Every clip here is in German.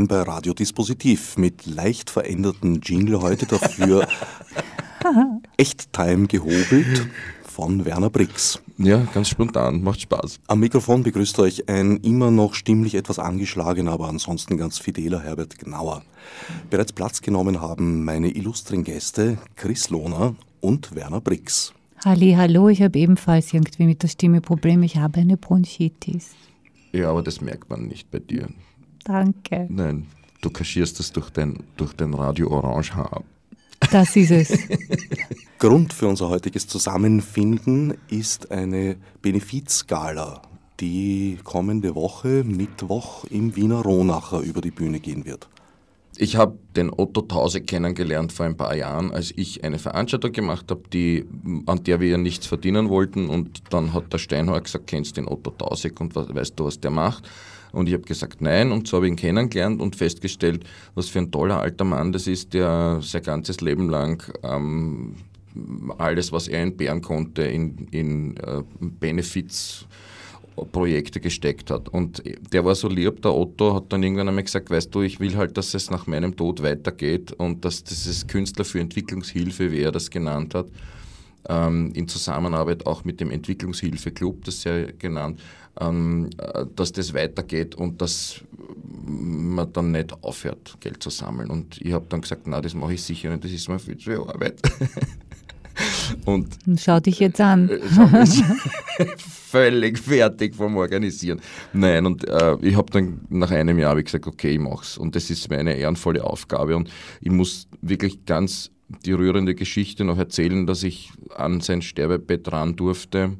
willkommen bei Radio Dispositiv mit leicht veränderten Jingle heute dafür Echttime gehobelt von Werner Brix. Ja, ganz spontan, macht Spaß. Am Mikrofon begrüßt euch ein immer noch stimmlich etwas angeschlagener, aber ansonsten ganz fideler Herbert Gnauer. Bereits Platz genommen haben meine illustren Gäste Chris Lohner und Werner Brix. Halli, hallo, ich habe ebenfalls irgendwie mit der Stimme Probleme. Ich habe eine Bronchitis. Ja, aber das merkt man nicht bei dir. Danke. Nein, du kaschierst das durch dein, durch dein Radio Orange Haar. Das ist es. Grund für unser heutiges Zusammenfinden ist eine Benefizgala, die kommende Woche, Mittwoch, im Wiener Ronacher über die Bühne gehen wird. Ich habe den Otto Tause kennengelernt vor ein paar Jahren, als ich eine Veranstaltung gemacht habe, die, an der wir ja nichts verdienen wollten. Und dann hat der Steinhauer gesagt, kennst du den Otto Tausig und weißt du, was der macht? Und ich habe gesagt, nein. Und so habe ich ihn kennengelernt und festgestellt, was für ein toller alter Mann das ist, der sein ganzes Leben lang ähm, alles, was er entbehren konnte, in, in äh, Benefits Projekte gesteckt hat. Und der war so lieb, der Otto hat dann irgendwann einmal gesagt, weißt du, ich will halt, dass es nach meinem Tod weitergeht und dass dieses Künstler für Entwicklungshilfe, wie er das genannt hat, ähm, in Zusammenarbeit auch mit dem Entwicklungshilfe-Club, das ja genannt, äh, dass das weitergeht und dass man dann nicht aufhört, Geld zu sammeln. Und ich habe dann gesagt, na, das mache ich sicher nicht, das ist mir viel zu viel Arbeit. Und Schau dich jetzt an. Äh, völlig fertig vom Organisieren. Nein, und äh, ich habe dann nach einem Jahr ich gesagt, okay, ich mach's. Und das ist mir eine ehrenvolle Aufgabe. Und ich muss wirklich ganz die rührende Geschichte noch erzählen, dass ich an sein Sterbebett ran durfte.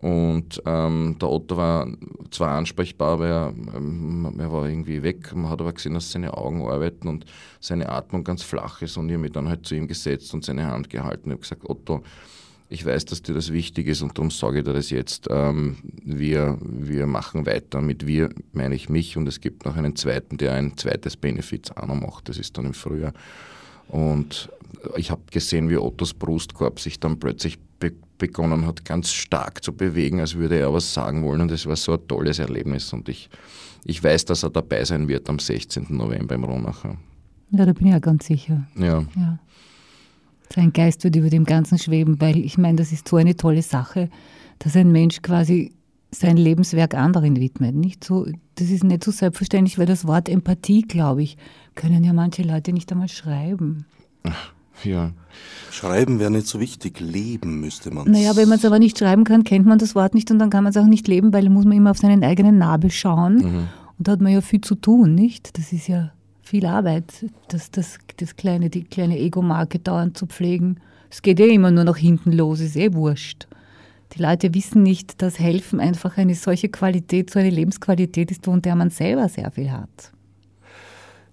Und ähm, der Otto war zwar ansprechbar, aber er, ähm, er, war irgendwie weg. Man hat aber gesehen, dass seine Augen arbeiten und seine Atmung ganz flach ist. Und ich habe mich dann halt zu ihm gesetzt und seine Hand gehalten. Ich habe gesagt, Otto, ich weiß, dass dir das wichtig ist und darum sage ich dir das jetzt. Ähm, wir, wir machen weiter. Mit wir meine ich mich und es gibt noch einen zweiten, der ein zweites Benefits auch noch macht. Das ist dann im Frühjahr. Und ich habe gesehen, wie Ottos Brustkorb sich dann plötzlich begonnen hat, ganz stark zu bewegen, als würde er was sagen wollen. Und es war so ein tolles Erlebnis. Und ich, ich weiß, dass er dabei sein wird am 16. November im Ronacher. Ja, da bin ich ja ganz sicher. Ja. ja. Sein Geist wird über dem Ganzen schweben, weil ich meine, das ist so eine tolle Sache, dass ein Mensch quasi sein Lebenswerk anderen widmet. Nicht so, das ist nicht so selbstverständlich, weil das Wort Empathie, glaube ich, können ja manche Leute nicht einmal schreiben. Ach, ja. Schreiben wäre nicht so wichtig, leben müsste man. Naja, wenn man es aber nicht schreiben kann, kennt man das Wort nicht und dann kann man es auch nicht leben, weil da muss man immer auf seinen eigenen Nabel schauen. Mhm. Und da hat man ja viel zu tun, nicht? Das ist ja viel Arbeit, das, das, das kleine, die kleine Ego-Marke dauernd zu pflegen. Es geht ja immer nur nach hinten los, ist eh wurscht. Die Leute wissen nicht, dass Helfen einfach eine solche Qualität, so eine Lebensqualität ist, von der man selber sehr viel hat.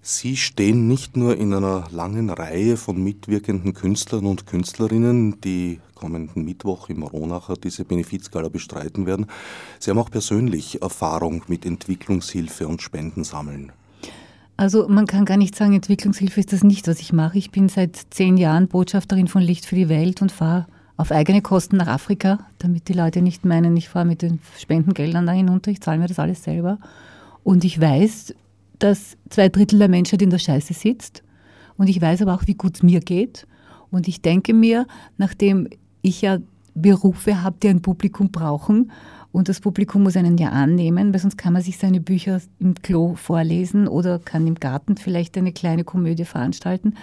Sie stehen nicht nur in einer langen Reihe von mitwirkenden Künstlern und Künstlerinnen, die kommenden Mittwoch im Ronacher diese Benefizgala bestreiten werden. Sie haben auch persönlich Erfahrung mit Entwicklungshilfe und Spendensammeln. Also man kann gar nicht sagen, Entwicklungshilfe ist das nicht, was ich mache. Ich bin seit zehn Jahren Botschafterin von Licht für die Welt und fahre auf eigene Kosten nach Afrika, damit die Leute nicht meinen, ich fahre mit den Spendengeldern da hinunter, ich zahle mir das alles selber. Und ich weiß, dass zwei Drittel der Menschheit in der Scheiße sitzt. Und ich weiß aber auch, wie gut es mir geht. Und ich denke mir, nachdem ich ja Berufe habe, die ein Publikum brauchen und das Publikum muss einen ja annehmen, weil sonst kann man sich seine Bücher im Klo vorlesen oder kann im Garten vielleicht eine kleine Komödie veranstalten.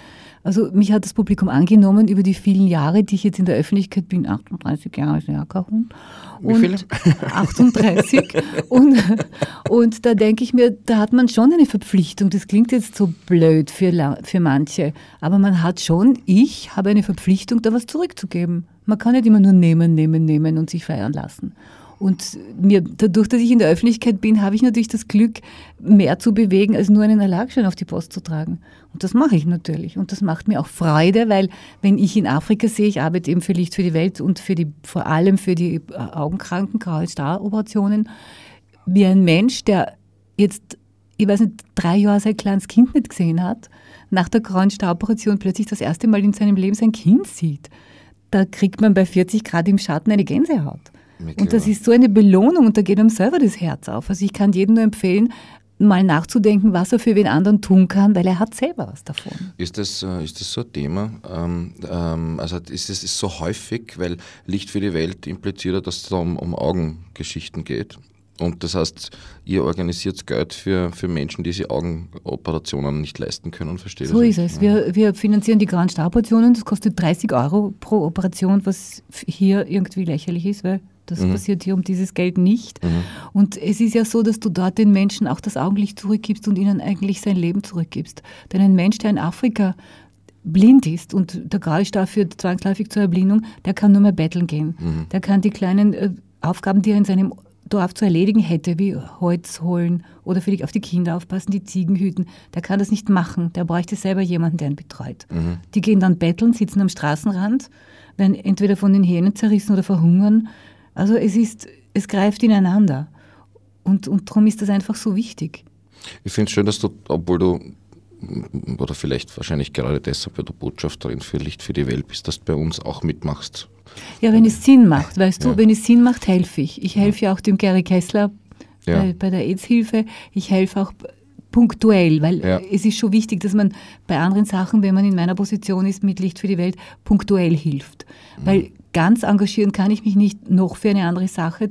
Also mich hat das Publikum angenommen über die vielen Jahre, die ich jetzt in der Öffentlichkeit bin. 38 Jahre ist ja kein Hund. Wie viele? 38. und, und da denke ich mir, da hat man schon eine Verpflichtung. Das klingt jetzt so blöd für, für manche, aber man hat schon, ich habe eine Verpflichtung, da was zurückzugeben. Man kann nicht immer nur nehmen, nehmen, nehmen und sich feiern lassen. Und mir, dadurch, dass ich in der Öffentlichkeit bin, habe ich natürlich das Glück, mehr zu bewegen, als nur einen Erlagschein auf die Post zu tragen. Und das mache ich natürlich. Und das macht mir auch Freude, weil wenn ich in Afrika sehe, ich arbeite eben für Licht für die Welt und für die, vor allem für die Augenkranken, graue Star-Operationen, wie ein Mensch, der jetzt, ich weiß nicht, drei Jahre sein kleines Kind nicht gesehen hat, nach der grauen Star-Operation plötzlich das erste Mal in seinem Leben sein Kind sieht. Da kriegt man bei 40 Grad im Schatten eine Gänsehaut. Und das ist so eine Belohnung und da geht einem selber das Herz auf. Also ich kann jedem nur empfehlen, mal nachzudenken, was er für wen anderen tun kann, weil er hat selber was davon. Ist das, äh, ist das so ein Thema? Ähm, ähm, also ist es ist so häufig, weil Licht für die Welt impliziert, dass es da um, um Augengeschichten geht. Und das heißt, ihr organisiert Geld für, für Menschen, die sich Augenoperationen nicht leisten können, verstehe So ist es. Wir, wir finanzieren die Grand Star-Operationen. Das kostet 30 Euro pro Operation, was hier irgendwie lächerlich ist, weil das mhm. passiert hier um dieses Geld nicht. Mhm. Und es ist ja so, dass du dort den Menschen auch das Augenlicht zurückgibst und ihnen eigentlich sein Leben zurückgibst. Denn ein Mensch, der in Afrika blind ist und der Graustar führt zwangsläufig zur Erblindung, der kann nur mehr betteln gehen. Mhm. Der kann die kleinen äh, Aufgaben, die er in seinem Dorf zu erledigen hätte, wie Holz holen oder vielleicht auf die Kinder aufpassen, die Ziegen hüten, der kann das nicht machen. Der bräuchte selber jemanden, der ihn betreut. Mhm. Die gehen dann betteln, sitzen am Straßenrand, werden entweder von den Hähnen zerrissen oder verhungern also es ist, es greift ineinander. Und, und darum ist das einfach so wichtig. Ich finde es schön, dass du, obwohl du, oder vielleicht wahrscheinlich gerade deshalb, weil du Botschafterin für Licht für die Welt bist, dass du bei uns auch mitmachst. Ja, wenn es Sinn macht, weißt ja. du, wenn es Sinn macht, helfe ich. Ich helfe ja auch dem Gary Kessler ja. bei, bei, der AIDS-Hilfe. Ich helfe auch punktuell, weil ja. es ist schon wichtig, dass man bei anderen Sachen, wenn man in meiner Position ist mit Licht für die Welt, punktuell hilft. Mhm. Weil ganz engagieren kann ich mich nicht noch für eine andere Sache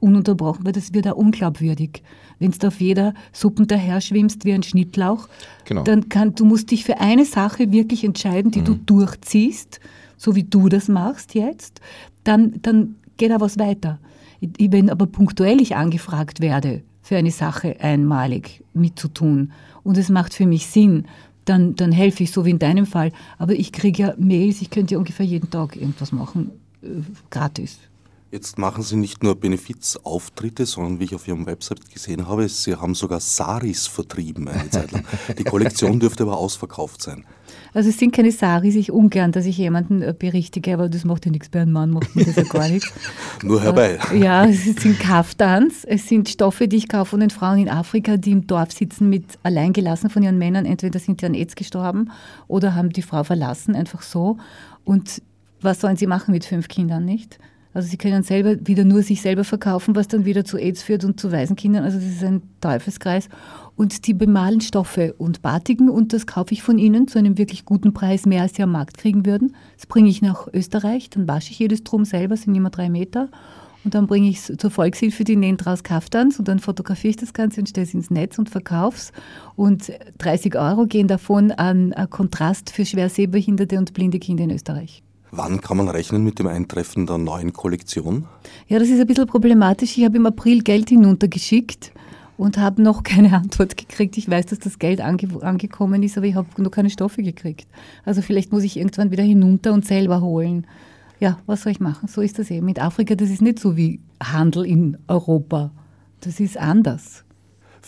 ununterbrochen, weil das wird auch unglaubwürdig. Wenn du auf jeder Suppen daher schwimmst wie ein Schnittlauch, genau. dann kann, du musst dich für eine Sache wirklich entscheiden, die mhm. du durchziehst, so wie du das machst jetzt, dann, dann geht da was weiter. Wenn aber punktuell ich angefragt werde, für eine Sache einmalig mitzutun und es macht für mich Sinn, dann, dann helfe ich, so wie in deinem Fall. Aber ich kriege ja Mails, ich könnte ja ungefähr jeden Tag irgendwas machen, gratis. Jetzt machen Sie nicht nur Benefizauftritte, sondern wie ich auf Ihrem Website gesehen habe, Sie haben sogar Saris vertrieben eine Zeit lang. Die Kollektion dürfte aber ausverkauft sein. Also es sind keine Saris, ich ungern, dass ich jemanden äh, berichtige, aber das macht ja nichts bei einem Mann, macht mir das ja gar nichts. Nur herbei. Äh, ja, es sind Kaftans, es sind Stoffe, die ich kaufe von den Frauen in Afrika, die im Dorf sitzen mit alleingelassen von ihren Männern. Entweder sind die an AIDS gestorben oder haben die Frau verlassen, einfach so. Und was sollen sie machen mit fünf Kindern, nicht? Also sie können selber wieder nur sich selber verkaufen, was dann wieder zu AIDS führt und zu Waisenkindern. Also das ist ein Teufelskreis. Und die bemalen Stoffe und batigen und das kaufe ich von ihnen zu einem wirklich guten Preis, mehr als sie am Markt kriegen würden. Das bringe ich nach Österreich, dann wasche ich jedes Drum selber, sind immer drei Meter. Und dann bringe ich es zur Volkshilfe, die nähen draus Kaftans und dann fotografiere ich das Ganze und stelle es ins Netz und verkaufe es. Und 30 Euro gehen davon an Kontrast für schwer sehbehinderte und blinde Kinder in Österreich. Wann kann man rechnen mit dem Eintreffen der neuen Kollektion? Ja, das ist ein bisschen problematisch. Ich habe im April Geld hinuntergeschickt und habe noch keine Antwort gekriegt. Ich weiß, dass das Geld ange angekommen ist, aber ich habe noch keine Stoffe gekriegt. Also vielleicht muss ich irgendwann wieder hinunter und selber holen. Ja, was soll ich machen? So ist das eben. Mit Afrika, das ist nicht so wie Handel in Europa. Das ist anders.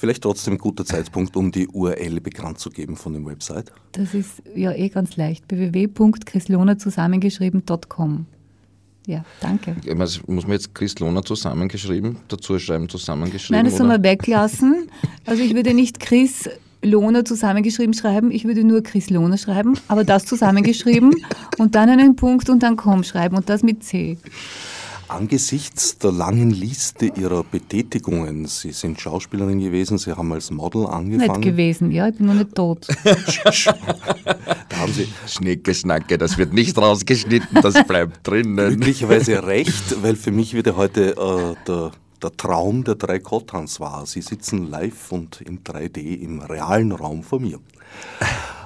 Vielleicht trotzdem ein guter Zeitpunkt, um die URL bekannt zu geben von dem Website. Das ist ja eh ganz leicht. www.chrislona zusammengeschrieben.com. Ja, danke. muss man jetzt Chrislona zusammengeschrieben dazu schreiben, zusammengeschrieben? Nein, das soll man weglassen. Also ich würde nicht Chris Lohner zusammengeschrieben schreiben, ich würde nur Chris Lohner schreiben, aber das zusammengeschrieben und dann einen Punkt und dann com schreiben und das mit C. Angesichts der langen Liste Ihrer Betätigungen, Sie sind Schauspielerin gewesen, Sie haben als Model angefangen. Nicht gewesen, ja, ich bin noch nicht tot. da haben Sie Schnecke, Schnacke, das wird nicht rausgeschnitten, das bleibt drinnen. Glücklicherweise recht, weil für mich wieder heute äh, der, der Traum der drei Kottans war. Sie sitzen live und in 3D im realen Raum vor mir.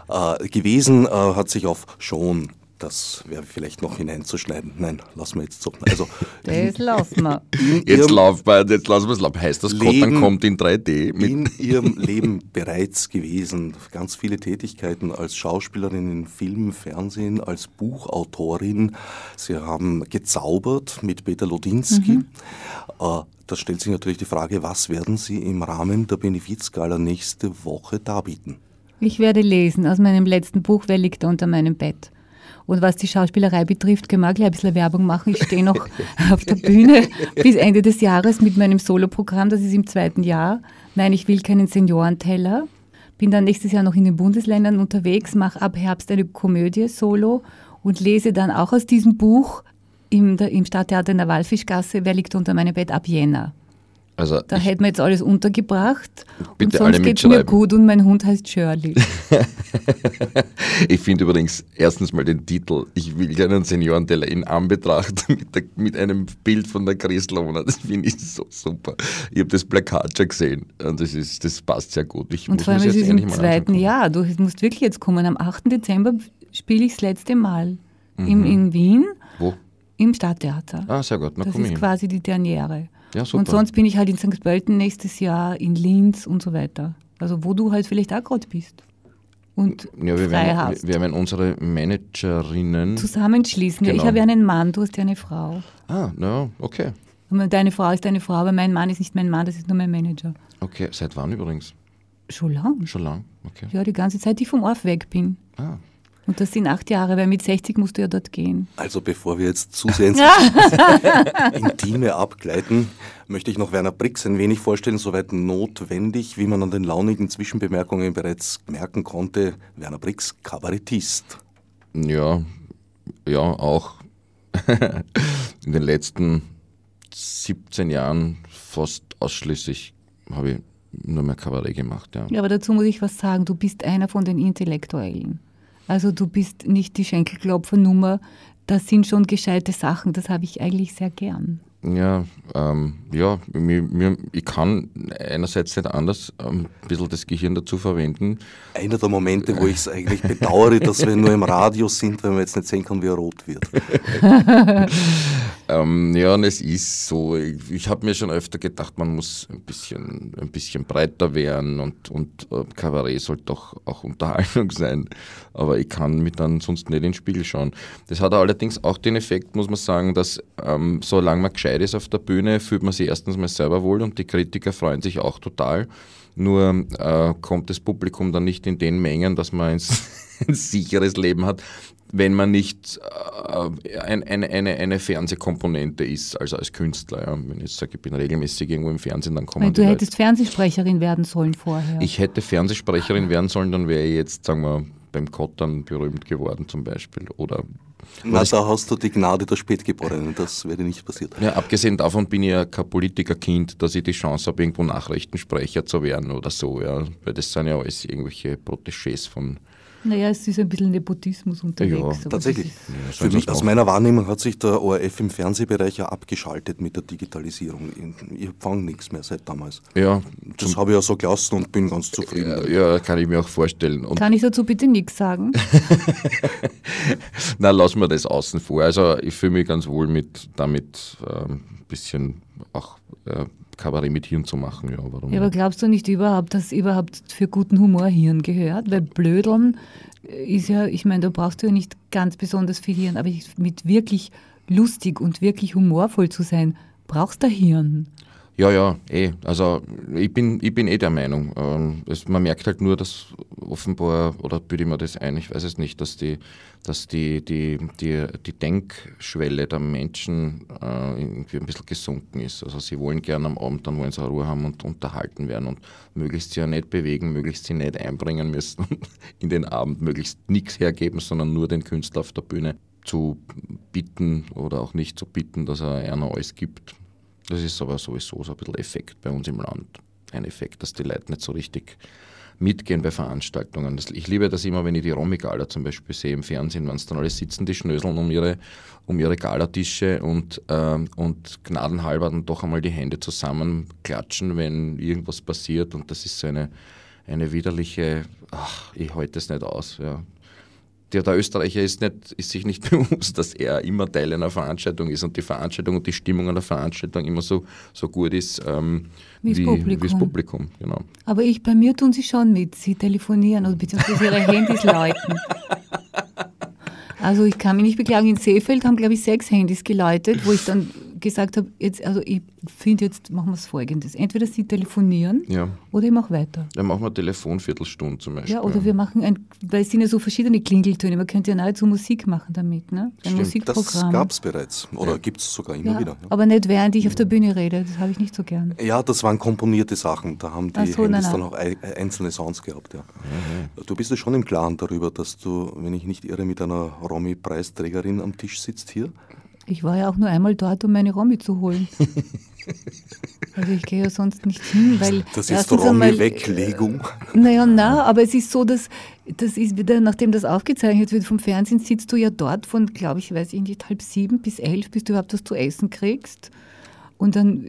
Äh, gewesen äh, hat sich auf schon das wäre vielleicht noch hineinzuschneiden. Nein, lassen wir jetzt so. Also, das lassen wir. Jetzt, lauf, jetzt lassen wir es laufen. Heißt das, Kottern kommt in 3D? Mit in ihrem Leben bereits gewesen. Ganz viele Tätigkeiten als Schauspielerin in Film, Fernsehen, als Buchautorin. Sie haben gezaubert mit Peter Lodinski. Mhm. Äh, da stellt sich natürlich die Frage, was werden Sie im Rahmen der Benefizgala nächste Woche darbieten? Ich werde lesen aus meinem letzten Buch, Wer liegt unter meinem Bett? Und was die Schauspielerei betrifft, kann man gleich ein bisschen Werbung machen. Ich stehe noch auf der Bühne bis Ende des Jahres mit meinem Soloprogramm. Das ist im zweiten Jahr. Nein, ich will keinen Seniorenteller. Bin dann nächstes Jahr noch in den Bundesländern unterwegs, mache ab Herbst eine Komödie solo und lese dann auch aus diesem Buch im, im Stadttheater in der Walfischgasse, Wer liegt unter meinem Bett ab Jänner. Also Da hätten wir jetzt alles untergebracht. Bitte und sonst geht's mir gut und mein Hund heißt Shirley. ich finde übrigens erstens mal den Titel Ich will keinen Seniorenteller in Anbetracht mit, der, mit einem Bild von der Christlona. Das finde ich so super. Ich habe das Plakat schon gesehen und das, ist, das passt sehr gut. Ich Und muss vor allem, es ist endlich im zweiten. Jahr. Du musst wirklich jetzt kommen. Am 8. Dezember spiele ich das letzte Mal im, Mhm. in Wien Wo? im Stadttheater. Ah, sehr gut. Na, das ist hin. quasi die Derniere. Ja, super. Und sonst bin ich halt in St. Pölten nächstes Jahr, in Linz und so weiter. Also wo du halt vielleicht auch gerade bist. Und Ja, wir frei werden, hast. wir werden unsere Managerinnen. Zusammenschließen. Ja, ich Genau. habe ja einen Mann, du hast ja eine Frau. Ah, na, okay. Und Deine Frau ist deine Frau, aber mein Mann ist nicht mein Mann, das ist nur mein Manager. Okay, seit wann übrigens? Schon lang. Schon lang? Okay. Ja, die ganze Zeit, die ich vom Orf weg bin. Ah. Und das sind acht Jahre, weil mit 60 musst du ja dort gehen. Also bevor wir jetzt zu sehr ins Intime abgleiten, möchte ich noch Werner Brix ein wenig vorstellen, soweit notwendig, wie man an den launigen Zwischenbemerkungen bereits merken konnte. Werner Brix, Kabarettist. Ja, ja, auch in den letzten 17 Jahren fast ausschließlich habe ich nur mehr Kabarett gemacht, ja. Ja, aber dazu muss ich was sagen. Du bist einer von den Intellektuellen. Also du bist nicht die Schenkelklopfernummer. Das sind schon gescheite Sachen. Das habe ich eigentlich sehr gern. Ja, ähm, ja mir, mir, ich kann einerseits nicht anders ähm, ein bisschen das Gehirn dazu verwenden. Einer der Momente, wo ich es eigentlich bedauere, dass wir nur im Radio sind, weil man jetzt nicht sehen kann, wie er rot wird. Ähm, ja, und es ist so, ich, ich habe mir schon öfter gedacht, man muss ein bisschen, ein bisschen breiter werden und, und äh, Kabarett soll doch auch Unterhaltung sein. Aber ich kann mich dann sonst nicht in den Spiegel schauen. Das hat allerdings auch den Effekt, muss man sagen, dass ähm, solange man gescheit ist auf der Bühne, fühlt man sich erstens mal selber wohl und die Kritiker freuen sich auch total. Nur äh, kommt das Publikum dann nicht in den Mengen, dass man ein, ein sicheres Leben hat, wenn man nicht äh, ein, eine, eine, eine Fernsehkomponente ist, also als Künstler. Ja. Wenn ich jetzt sage, ich bin regelmäßig irgendwo im Fernsehen, dann kommen Weil du Leute. hättest Fernsehsprecherin werden sollen vorher. Ich hätte Fernsehsprecherin werden sollen, dann wäre ich jetzt, sagen wir, beim Kottern berühmt geworden zum Beispiel. Oder Na, da hast du die Gnade der Spätgeborenen, das wäre nicht passiert. ja, abgesehen davon bin ich ja kein Politikerkind, dass ich die Chance habe, irgendwo Nachrichtensprecher zu werden oder so. Ja. Weil das sind ja alles irgendwelche Protégés von. Naja, es ist ein bisschen Nepotismus unterwegs. Ja, Tatsächlich. ist- Ja, mich, aus meiner Wahrnehmung hat sich der ORF im Fernsehbereich ja abgeschaltet mit der Digitalisierung. Ich fange nichts mehr seit damals. Ja, Das habe ich ja so gelassen und bin ganz zufrieden. damit. ja, kann ich mir auch vorstellen. Und Kann ich dazu bitte nichts sagen? Na, lassen wir das außen vor. Also ich fühle mich ganz wohl mit damit ähm, ein bisschen auch äh, Kabarett mit Hirn zu machen. Ja, warum? Ja, aber glaubst du nicht überhaupt, dass überhaupt für guten Humor Hirn gehört? Weil Blödeln ist ja, ich meine, da brauchst du ja nicht ganz besonders viel Hirn, aber mit wirklich lustig und wirklich humorvoll zu sein, brauchst du Hirn. Ja, ja, eh. Also ich bin, ich bin eh der Meinung. Ähm, es, man merkt halt nur, dass offenbar, oder bilde ich mir das ein, ich weiß es nicht, dass die, dass die, die, die, die Denkschwelle der Menschen äh, irgendwie ein bisschen gesunken ist. Also sie wollen gerne am Abend, dann wollen sie Ruhe haben und unterhalten werden und möglichst sie ja nicht bewegen, möglichst sie nicht einbringen müssen in den Abend, möglichst nichts hergeben, sondern nur den Künstler auf der Bühne zu bitten oder auch nicht zu bitten, dass er einer alles gibt. Das ist aber sowieso so ein bisschen Effekt bei uns im Land. Ein Effekt, dass die Leute nicht so richtig mitgehen bei Veranstaltungen. Ich liebe das immer, wenn ich die Romy-Gala zum Beispiel sehe im Fernsehen, wenn es dann alle sitzen, die schnöseln um ihre, um ihre Galatische und, ähm, und gnadenhalber dann doch einmal die Hände zusammenklatschen, wenn irgendwas passiert. Und das ist so eine, eine widerliche, ach, ich halte es nicht aus. Ja der, der Österreicher ist, nicht, ist sich nicht bewusst, dass er immer Teil einer Veranstaltung ist und die Veranstaltung und die Stimmung der Veranstaltung immer so, so gut ist ähm, Wie das Publikum. wie das Publikum. Genau. Aber ich, bei mir tun sie schon mit. Sie telefonieren oder beziehungsweise ihre Handys läuten. Also ich kann mich nicht beklagen. In Seefeld haben, glaube ich, sechs Handys geläutet, wo ich dann gesagt habe, jetzt, also ich finde jetzt, machen wir es folgendes. Entweder sie telefonieren Ja. oder ich mache weiter. Dann machen wir Telefonviertelstunde zum Beispiel. Ja, oder wir machen ein, weil es sind ja so verschiedene Klingeltöne, man könnte ja nahezu Musik machen damit, ne? Ein Stimmt. Das Musikprogramm. gab es bereits oder gibt es sogar immer ja, wieder. Ja. aber nicht während ich auf der Bühne rede, das habe ich nicht so gern. Ja, das waren komponierte Sachen. Da haben die Ach so, Handys nein, dann auch ei- einzelne Sounds gehabt. Ja. Du bist ja schon im Klaren darüber, dass du, wenn ich nicht irre, mit einer Romy-Preisträgerin am Tisch sitzt hier. Ich war ja auch nur einmal dort, um meine Romy zu holen. Also ich gehe ja sonst nicht hin, weil Das ist einmal- Ronny-Weglegung. Naja, na, aber es ist so, dass das ist wieder, nachdem das aufgezeichnet wird vom Fernsehen, sitzt du ja dort von, glaube ich, weiß ich nicht, halb sieben bis elf, bis du überhaupt was zu essen kriegst. Und dann,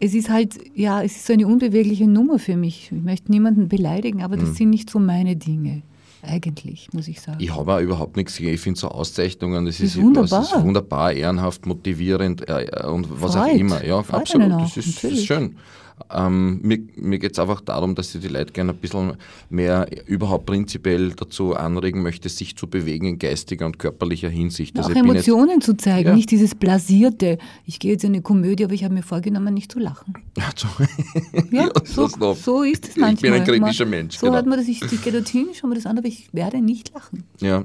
es ist halt, ja, es ist so eine unbewegliche Nummer für mich. Ich möchte niemanden beleidigen, aber das sind nicht so meine Dinge. Eigentlich, muss ich sagen. Ich habe auch überhaupt nichts gegen. Ich finde so Auszeichnungen, das ist ist, wunderbar. Ist wunderbar, ehrenhaft, motivierend äh, und was auch Freut. immer. Ja, Freut absolut. auch, das, ist, ist schön. Ähm, mir mir geht es einfach darum, dass ich die Leute gerne ein bisschen mehr überhaupt prinzipiell dazu anregen möchte, sich zu bewegen in geistiger und körperlicher Hinsicht. Ja, auch Also ich bin jetzt- Emotionen zu zeigen, Ja. nicht dieses blasierte. Ich gehe jetzt in eine Komödie, aber ich habe mir vorgenommen, nicht zu lachen. Ja, so- so, ist es Ich bin manchmal. ein kritischer Mensch, So genau. hat man das, ich, ich gehe dorthin, schau mir das an, aber ich werde nicht lachen. Ja.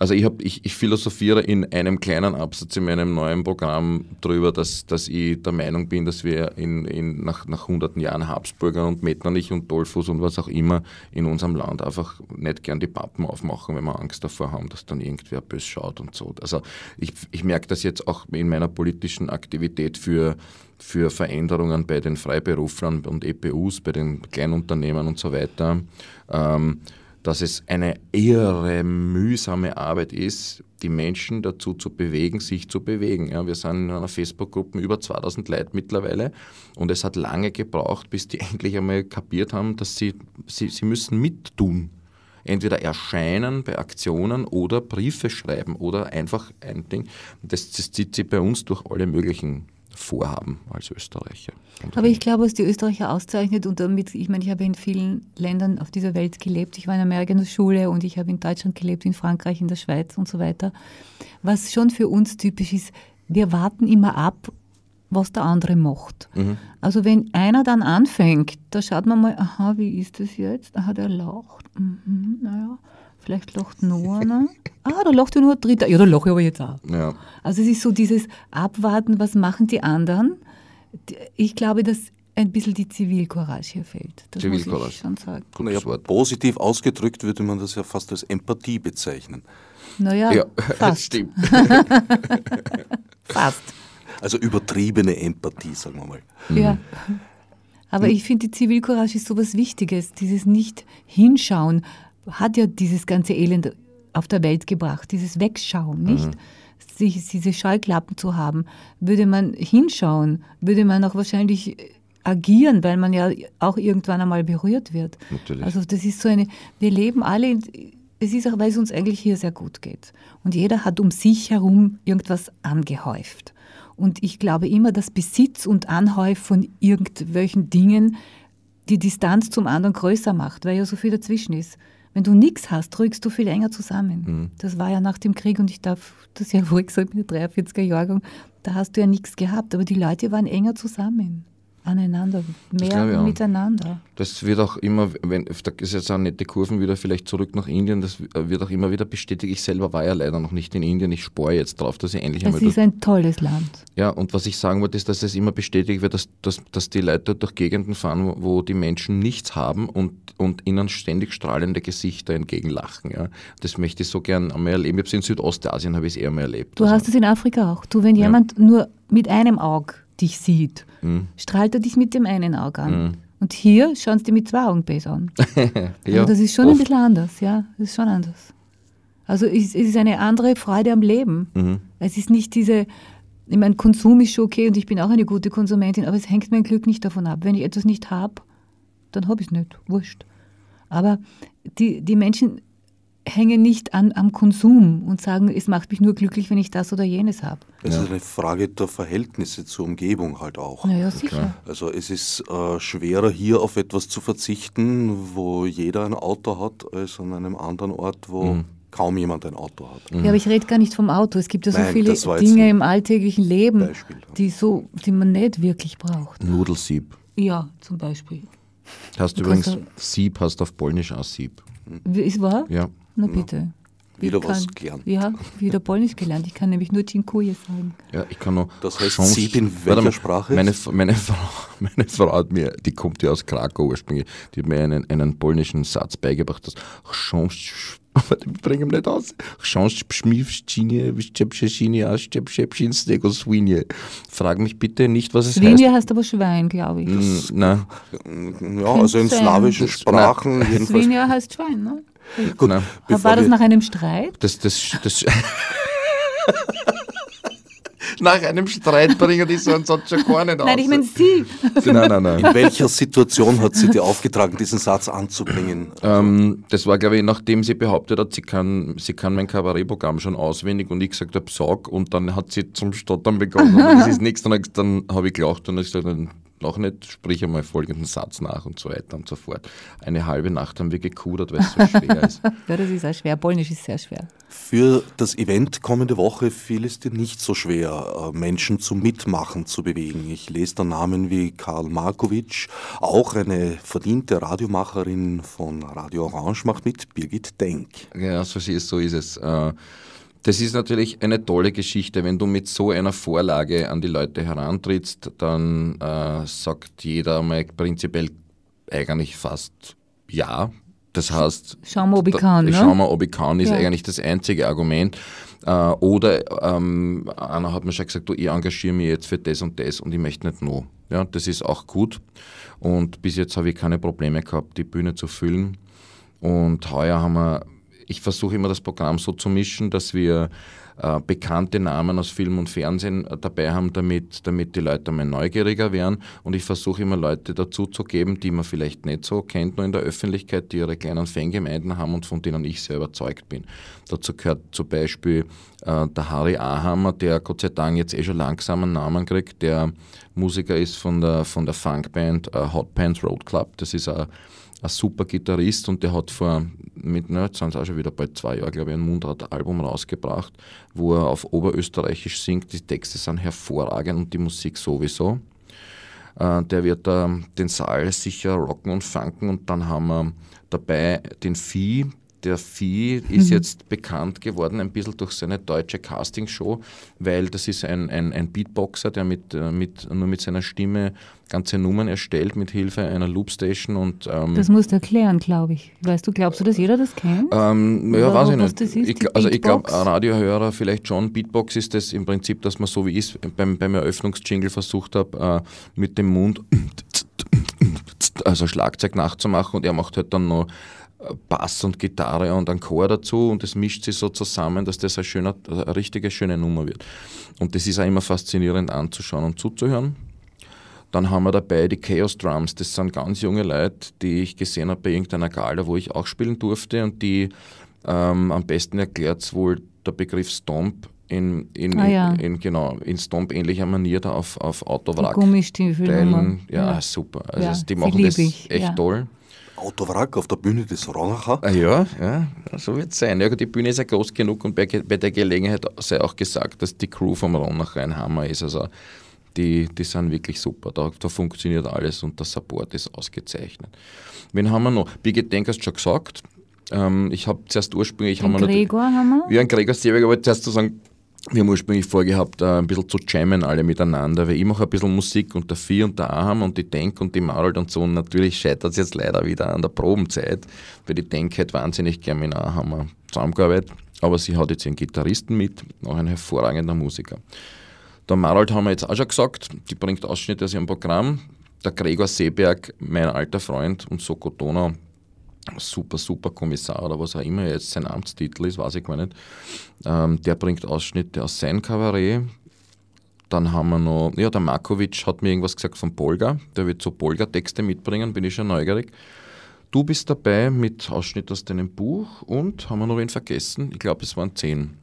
Also ich, hab, ich, ich philosophiere in einem kleinen Absatz in meinem neuen Programm darüber, dass, dass ich der Meinung bin, dass wir in, in, nach, nach hunderten Jahren Habsburgern und Metternich und Dollfuß und was auch immer in unserem Land einfach nicht gern die Pappen aufmachen, wenn wir Angst davor haben, dass dann irgendwer bös schaut und so. Also ich, ich merke das jetzt auch in meiner politischen Aktivität für, für Veränderungen bei den Freiberuflern und EPUs, bei den Kleinunternehmen und so weiter. Ähm, dass es eine irre mühsame Arbeit ist, die Menschen dazu zu bewegen, sich zu bewegen. Ja, wir sind in einer Facebook-Gruppe über 2000 Leute mittlerweile und es hat lange gebraucht, bis die endlich einmal kapiert haben, dass sie, sie, sie müssen mittun. Entweder erscheinen bei Aktionen oder Briefe schreiben oder einfach ein Ding. Das, das zieht sich bei uns durch alle möglichen Vorhaben als Österreicher. Aber ich glaube, was die Österreicher auszeichnet und damit, ich meine, ich habe in vielen Ländern auf dieser Welt gelebt. Ich war in Amerika in der Schule und ich habe in Deutschland gelebt, in Frankreich, in der Schweiz und so weiter. Was schon für uns typisch ist, wir warten immer ab, was der andere macht. Also wenn einer dann anfängt, da schaut man mal, aha, wie ist das jetzt? Aha, der lacht. Mhm, naja, vielleicht lacht noch einer. Ah, da lacht ja nur ein Dritter. Ja, da lache ich aber jetzt auch. ja. Also es ist so dieses Abwarten, was machen die anderen. Ich glaube, dass ein bisschen die Zivilcourage hier fehlt. Das muss Zivilcourage. ich schon sagen. Wort. positiv ausgedrückt würde man das ja fast als Empathie bezeichnen. Naja, Ja, fast. stimmt. fast. Also übertriebene Empathie, sagen wir mal. Ja. Aber ich finde, die Zivilcourage ist so was Wichtiges. Dieses Nicht-Hinschauen hat ja dieses ganze Elend auf der Welt gebracht. Dieses Wegschauen, nicht? Sich, diese Scheuklappen zu haben. Würde man hinschauen, würde man auch wahrscheinlich agieren, weil man ja auch irgendwann einmal berührt wird. Natürlich. Also das ist so eine, wir leben alle, es ist auch, weil es uns eigentlich hier sehr gut geht. Und jeder hat um sich herum irgendwas angehäuft. Und ich glaube immer, dass Besitz und Anhäuf von irgendwelchen Dingen die Distanz zum anderen größer macht, weil ja so viel dazwischen ist. Wenn du nichts hast, rückst du viel enger zusammen. Das war ja nach dem Krieg und ich darf das ja ruhig sagen, mit der 43er Jahrgang, da hast du ja nichts gehabt, aber die Leute waren enger zusammen, aneinander, mehr miteinander. Das wird auch immer, wenn, da ist jetzt auch nette Kurven wieder vielleicht zurück nach Indien, das wird auch immer wieder bestätigt. Ich selber war ja leider noch nicht in Indien, ich spore jetzt drauf, dass ich endlich einmal ist ein tolles Land. Ja, und was ich sagen wollte, ist, dass es immer bestätigt wird, dass, dass, dass die Leute durch Gegenden fahren, wo, die Menschen nichts haben und, und ihnen ständig strahlende Gesichter entgegenlachen. Ja. Das möchte ich so gern einmal erleben. Ich habe es in Südostasien, habe ich es eher mal erlebt. Du Also, hast es in Afrika auch. Du, wenn jemand nur mit einem Auge dich sieht, Mhm. strahlt er dich mit dem einen Auge an. Und hier schauen sie dir mit zwei Augen besser an. ja, also das ist schon ein oft. bisschen anders, ja. Das ist schon anders. Also es, es ist eine andere Freude am Leben. Mhm. Es ist nicht diese, ich meine, Konsum ist schon okay und ich bin auch eine gute Konsumentin, aber es hängt mein Glück nicht davon ab. Wenn ich etwas nicht habe, dann habe ich es nicht. Wurscht. Aber die, die Menschen hängen nicht an, am Konsum und sagen, es macht mich nur glücklich, wenn ich das oder jenes habe. Es ist eine Frage der Verhältnisse zur Umgebung halt auch. Naja, sicher. Also es ist äh, schwerer hier auf etwas zu verzichten, wo jeder ein Auto hat, als an einem anderen Ort, wo Mhm. kaum jemand ein Auto hat. Ja, aber ich rede gar nicht vom Auto. Es gibt ja so Nein, viele Dinge im alltäglichen Leben, Beispiel. die, so, die man nicht wirklich braucht. Nudelsieb. Ja, zum Beispiel. Hast du übrigens Sieb, hast auf Polnisch auch Sieb. Ist wahr? Ja. Na bitte. Wieder Ich was kann- gelernt. Ja, wieder Polnisch gelernt. Ich kann nämlich nur Dziękuję sagen. Ja, ich kann noch. Das heißt, Chance- Sieb in welcher mal, Sprache? Meine, meine, Frau, meine Frau hat mir, die kommt ja aus Krakau ursprünglich, die hat mir einen, einen polnischen Satz beigebracht, das Chance aber die bringen ihn nicht aus. Frag mich bitte nicht, was es Swinje heißt. heißt aber Schwein, glaube ich. Mm, Nein, Ja, also in slawischen Sprachen jedenfalls. Swinje heißt Schwein, ne? Gut, bevor War das wir- nach einem Streit? Das, das, das. Nach einem Streit bringen die so einen Satz schon gar nicht Nein, ich aus. meine Sie. Nein, nein, nein. In welcher Situation hat sie dir aufgetragen, diesen Satz anzubringen? Ähm, das war, glaube ich, nachdem sie behauptet hat, sie kann, sie kann mein Kabarettprogramm schon auswendig und ich gesagt habe, sag, und dann hat sie zum Stottern begonnen. Und das ist nichts, dann, dann habe ich gelacht und gesagt, dann noch nicht, sprich einmal folgenden Satz nach und so weiter und so fort. Eine halbe Nacht haben wir gekudert, weil es so schwer ist. Ja, das ist auch schwer. Polnisch ist sehr schwer. Für das Event kommende Woche fiel es dir nicht so schwer, äh, Menschen zum Mitmachen zu bewegen. Ich lese da Namen wie Karl Markovic, auch eine verdiente Radiomacherin von Radio Orange macht mit, Birgit Denk. Ja, so ist, so ist es. Das ist natürlich eine tolle Geschichte. Wenn du mit so einer Vorlage an die Leute herantrittst, dann äh, sagt jeder mal prinzipiell eigentlich fast ja. Das heißt, Schauen wir, ob ich kann, ne? Schauen wir, ob ich kann, ist Ja. eigentlich das einzige Argument. Äh, oder ähm, einer hat mir schon gesagt, du, ich engagiere mich jetzt für das und das und ich möchte nicht noch. Ja, das ist auch gut. Und bis jetzt habe ich keine Probleme gehabt, die Bühne zu füllen. Und heuer haben wir, ich versuche immer das Programm so zu mischen, dass wir äh, bekannte Namen aus Film und Fernsehen äh, dabei haben, damit, damit die Leute einmal neugieriger werden. Und ich versuche immer Leute dazu zu geben, die man vielleicht nicht so kennt, nur in der Öffentlichkeit, die ihre kleinen Fangemeinden haben und von denen ich sehr überzeugt bin. Dazu gehört zum Beispiel äh, der Harry Ahammer, der Gott sei Dank jetzt eh schon langsam einen Namen kriegt, der Musiker ist von der, von der Funkband äh, Hot Pants Road Club. Das ist ein ein super Gitarrist und der hat vor, mit, jetzt sind es auch schon wieder bald zwei Jahre, glaube ich, ein Mundart-Album rausgebracht, wo er auf Oberösterreichisch singt. Die Texte sind hervorragend und die Musik sowieso. Äh, der wird äh, den Saal sicher rocken und funken und dann haben wir dabei den Vieh. Der Vieh ist jetzt bekannt geworden, ein bisschen durch seine deutsche Castingshow, weil das ist ein, ein, ein Beatboxer, der mit, äh, mit, nur mit seiner Stimme ganze Nummern erstellt, mit Hilfe einer Loopstation und ähm, Das musst du erklären, glaube ich. Weißt du, glaubst du, dass jeder das kennt? ähm, ja, Oder weiß ich nicht. das ist, ich, also ich glaube? Radiohörer vielleicht schon. Beatbox ist das im Prinzip, dass man so wie ich beim, beim Eröffnungsjingle versucht habe, äh, mit dem Mund also Schlagzeug nachzumachen und er macht halt dann noch Bass und Gitarre und einen Chor dazu und das mischt sich so zusammen, dass das eine, schöne, eine richtige schöne Nummer wird. Und das ist auch immer faszinierend anzuschauen und zuzuhören. Dann haben wir dabei die Chaos Drums. Das sind ganz junge Leute, die ich gesehen habe bei irgendeiner Gala, wo ich auch spielen durfte und die ähm, am besten erklärt wohl der Begriff Stomp in, in, Ah, ja. in, in, genau, in Stomp ähnlicher Manier da auf, auf Autowrack. Gummistiefel. Teilen. Ja, super. Also Ja, die machen das echt ja. toll. Autowrack auf der Bühne des Ronacher. Ah, ja, ja, so wird es sein. Ja, die Bühne ist ja groß genug und bei, bei der Gelegenheit sei auch gesagt, dass die Crew vom Ronach ein Hammer ist. Also die, die sind wirklich super. Da, da funktioniert alles und der Support ist ausgezeichnet. Wen haben wir noch? Birgit Denk hast schon gesagt. Ähm, ich habe zuerst ursprünglich... haben Gregor haben wir. ja, ein Gregor Seeberg, aber zuerst zu sagen, wir haben ursprünglich vorgehabt, äh, ein bisschen zu jammen alle miteinander, weil ich mache ein bisschen Musik und der Vieh und der Aham und die Denk und die Marold und so und natürlich scheitert es jetzt leider wieder an der Probenzeit, weil die Denk hat wahnsinnig gern mit Aham zusammengearbeitet, aber sie hat jetzt ihren Gitarristen mit, auch ein hervorragender Musiker. Der Marold haben wir jetzt auch schon gesagt, die bringt Ausschnitte aus ihrem Programm. Der Gregor Seeberg, mein alter Freund und Soko Donau, super, super Kommissar oder was auch immer jetzt sein Amtstitel ist, weiß ich gar nicht. Ähm, der bringt Ausschnitte aus seinem Kabarett. Dann haben wir noch, ja, der Markovic hat mir irgendwas gesagt von Polga. Der wird so Polga-Texte mitbringen, bin ich schon neugierig. Du bist dabei mit Ausschnitt aus deinem Buch und haben wir noch wen vergessen? Ich glaube, es waren zehn.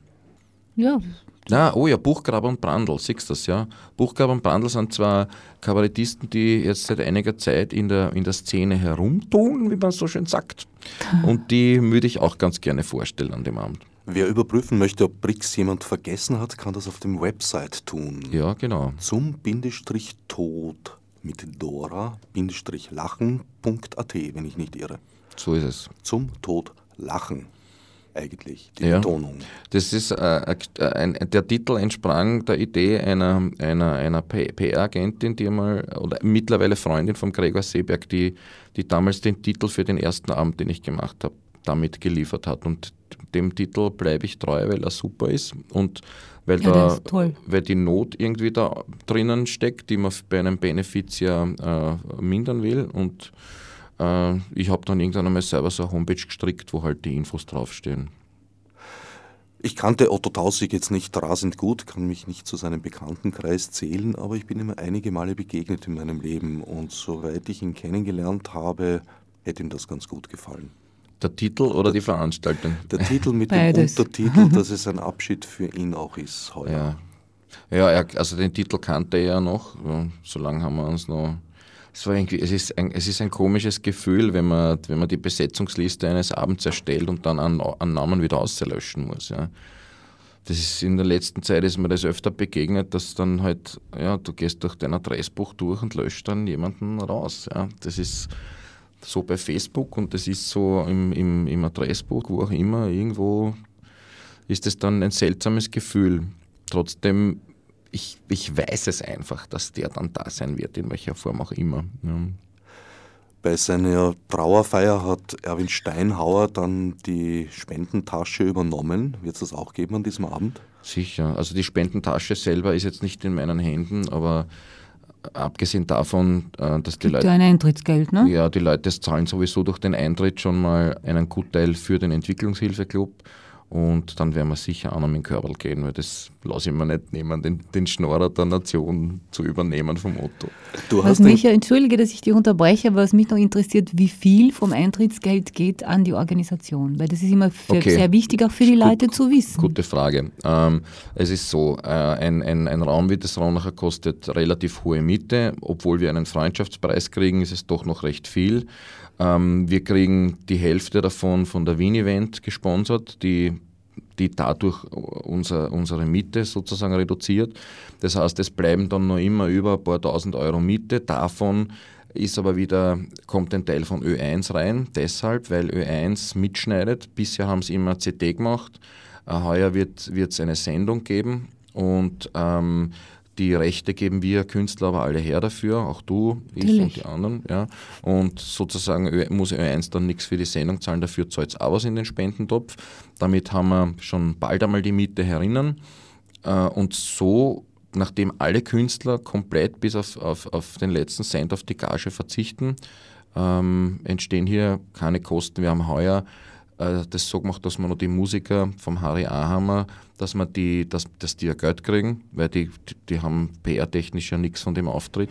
Ja, Na, oh ja, Buchgraber und Brandl, siehst du das, ja? Buchgraber und Brandl sind zwar Kabarettisten, die jetzt seit einiger Zeit in der, in der Szene herumtun, wie man so schön sagt. Und die würde ich auch ganz gerne vorstellen an dem Abend. Wer überprüfen möchte, ob Brix jemand vergessen hat, kann das auf dem Website tun. Ja, genau. Zum Bindestrich Tod mit Dora-Lachen.at, wenn ich nicht irre. So ist es. Zum Tod lachen. Eigentlich, die Ja. Betonung. Das ist, äh, ein, der Titel entsprang der Idee einer, einer, einer PR-Agentin, die einmal, oder mittlerweile Freundin von Gregor Seeberg, die, die damals den Titel für den ersten Abend, den ich gemacht habe, damit geliefert hat. Und dem Titel bleibe ich treu, weil er super ist und weil, Ja, da, weil die Not irgendwie da drinnen steckt, die man bei einem Benefiz ja äh, mindern will. Und äh, ich habe dann irgendwann einmal selber so eine Homepage gestrickt, wo halt die Infos draufstehen. Ich kannte Otto Tausig jetzt nicht rasend gut, kann mich nicht zu seinem Bekanntenkreis zählen, aber ich bin ihm einige Male begegnet in meinem Leben und soweit ich ihn kennengelernt habe, hätte ihm das ganz gut gefallen. Der Titel oder die Veranstaltung? Der Titel mit Beides. dem Untertitel, dass es ein Abschied für ihn auch ist heuer. Ja, ja er, also den Titel kannte er ja noch. So lange haben wir uns noch. Es, war irgendwie, es, ist ein, es ist ein komisches Gefühl, wenn man, wenn man die Besetzungsliste eines Abends erstellt und dann einen Namen wieder auslöschen muss. Ja. Das ist in der letzten Zeit ist mir das öfter begegnet, dass dann halt, ja, du gehst durch dein Adressbuch durch und löscht dann jemanden raus. Ja. Das ist so bei Facebook und das ist so im, im, im Adressbuch, wo auch immer, irgendwo ist es dann ein seltsames Gefühl. Trotzdem, ich, ich weiß es einfach, dass der dann da sein wird, in welcher Form auch immer. Ja. Bei seiner Trauerfeier hat Erwin Steinhauer dann die Spendentasche übernommen. Wird es das auch geben an diesem Abend? Sicher. Also die Spendentasche selber ist jetzt nicht in meinen Händen, aber abgesehen davon, äh, dass die Gibt ja Leute, ein Eintrittsgeld, ne? ja, die Leute zahlen sowieso durch den Eintritt schon mal einen Gutteil für den Entwicklungshilfeclub. Und dann werden wir sicher auch noch mit dem Körbel gehen, weil das lasse ich mir nicht nehmen, den, den Schnorrer der Nation zu übernehmen vom Otto. Du Was mich ja, entschuldige, dass ich dich unterbreche, aber was mich noch interessiert, wie viel vom Eintrittsgeld geht an die Organisation? Weil das ist immer für, Okay. sehr wichtig, auch für die Leute zu wissen. Gute Frage. Ähm, es ist so, äh, ein, ein, ein Raum wie das Raunacher kostet relativ hohe Miete. Obwohl wir einen Freundschaftspreis kriegen, ist es doch noch recht viel. Ähm, wir kriegen die Hälfte davon von der Wien Event gesponsert, die, die dadurch unser, unsere Miete sozusagen reduziert. Das heißt, es bleiben dann noch immer über ein paar tausend Euro Miete. Davon ist aber wieder, kommt ein Teil von Ö1 rein, deshalb, weil Ö1 mitschneidet. Bisher haben sie immer CD gemacht. Äh, Heuer wird es eine Sendung geben und ähm, die Rechte geben wir Künstler aber alle her dafür, auch du, ich und Natürlich. die anderen. Ja. Und sozusagen muss Ö1 dann nichts für die Sendung zahlen, dafür zahlt es auch was in den Spendentopf. Damit haben wir schon bald einmal die Miete herinnen. Äh, Und so, nachdem alle Künstler komplett bis auf, auf, auf den letzten Cent auf die Gage verzichten, ähm, entstehen hier keine Kosten. Wir haben heuer das so gemacht, dass wir noch die Musiker vom Harry Ahammer, dass, wir die, dass, dass die ja Geld kriegen, weil die, die, haben PR-technisch ja nichts von dem Auftritt.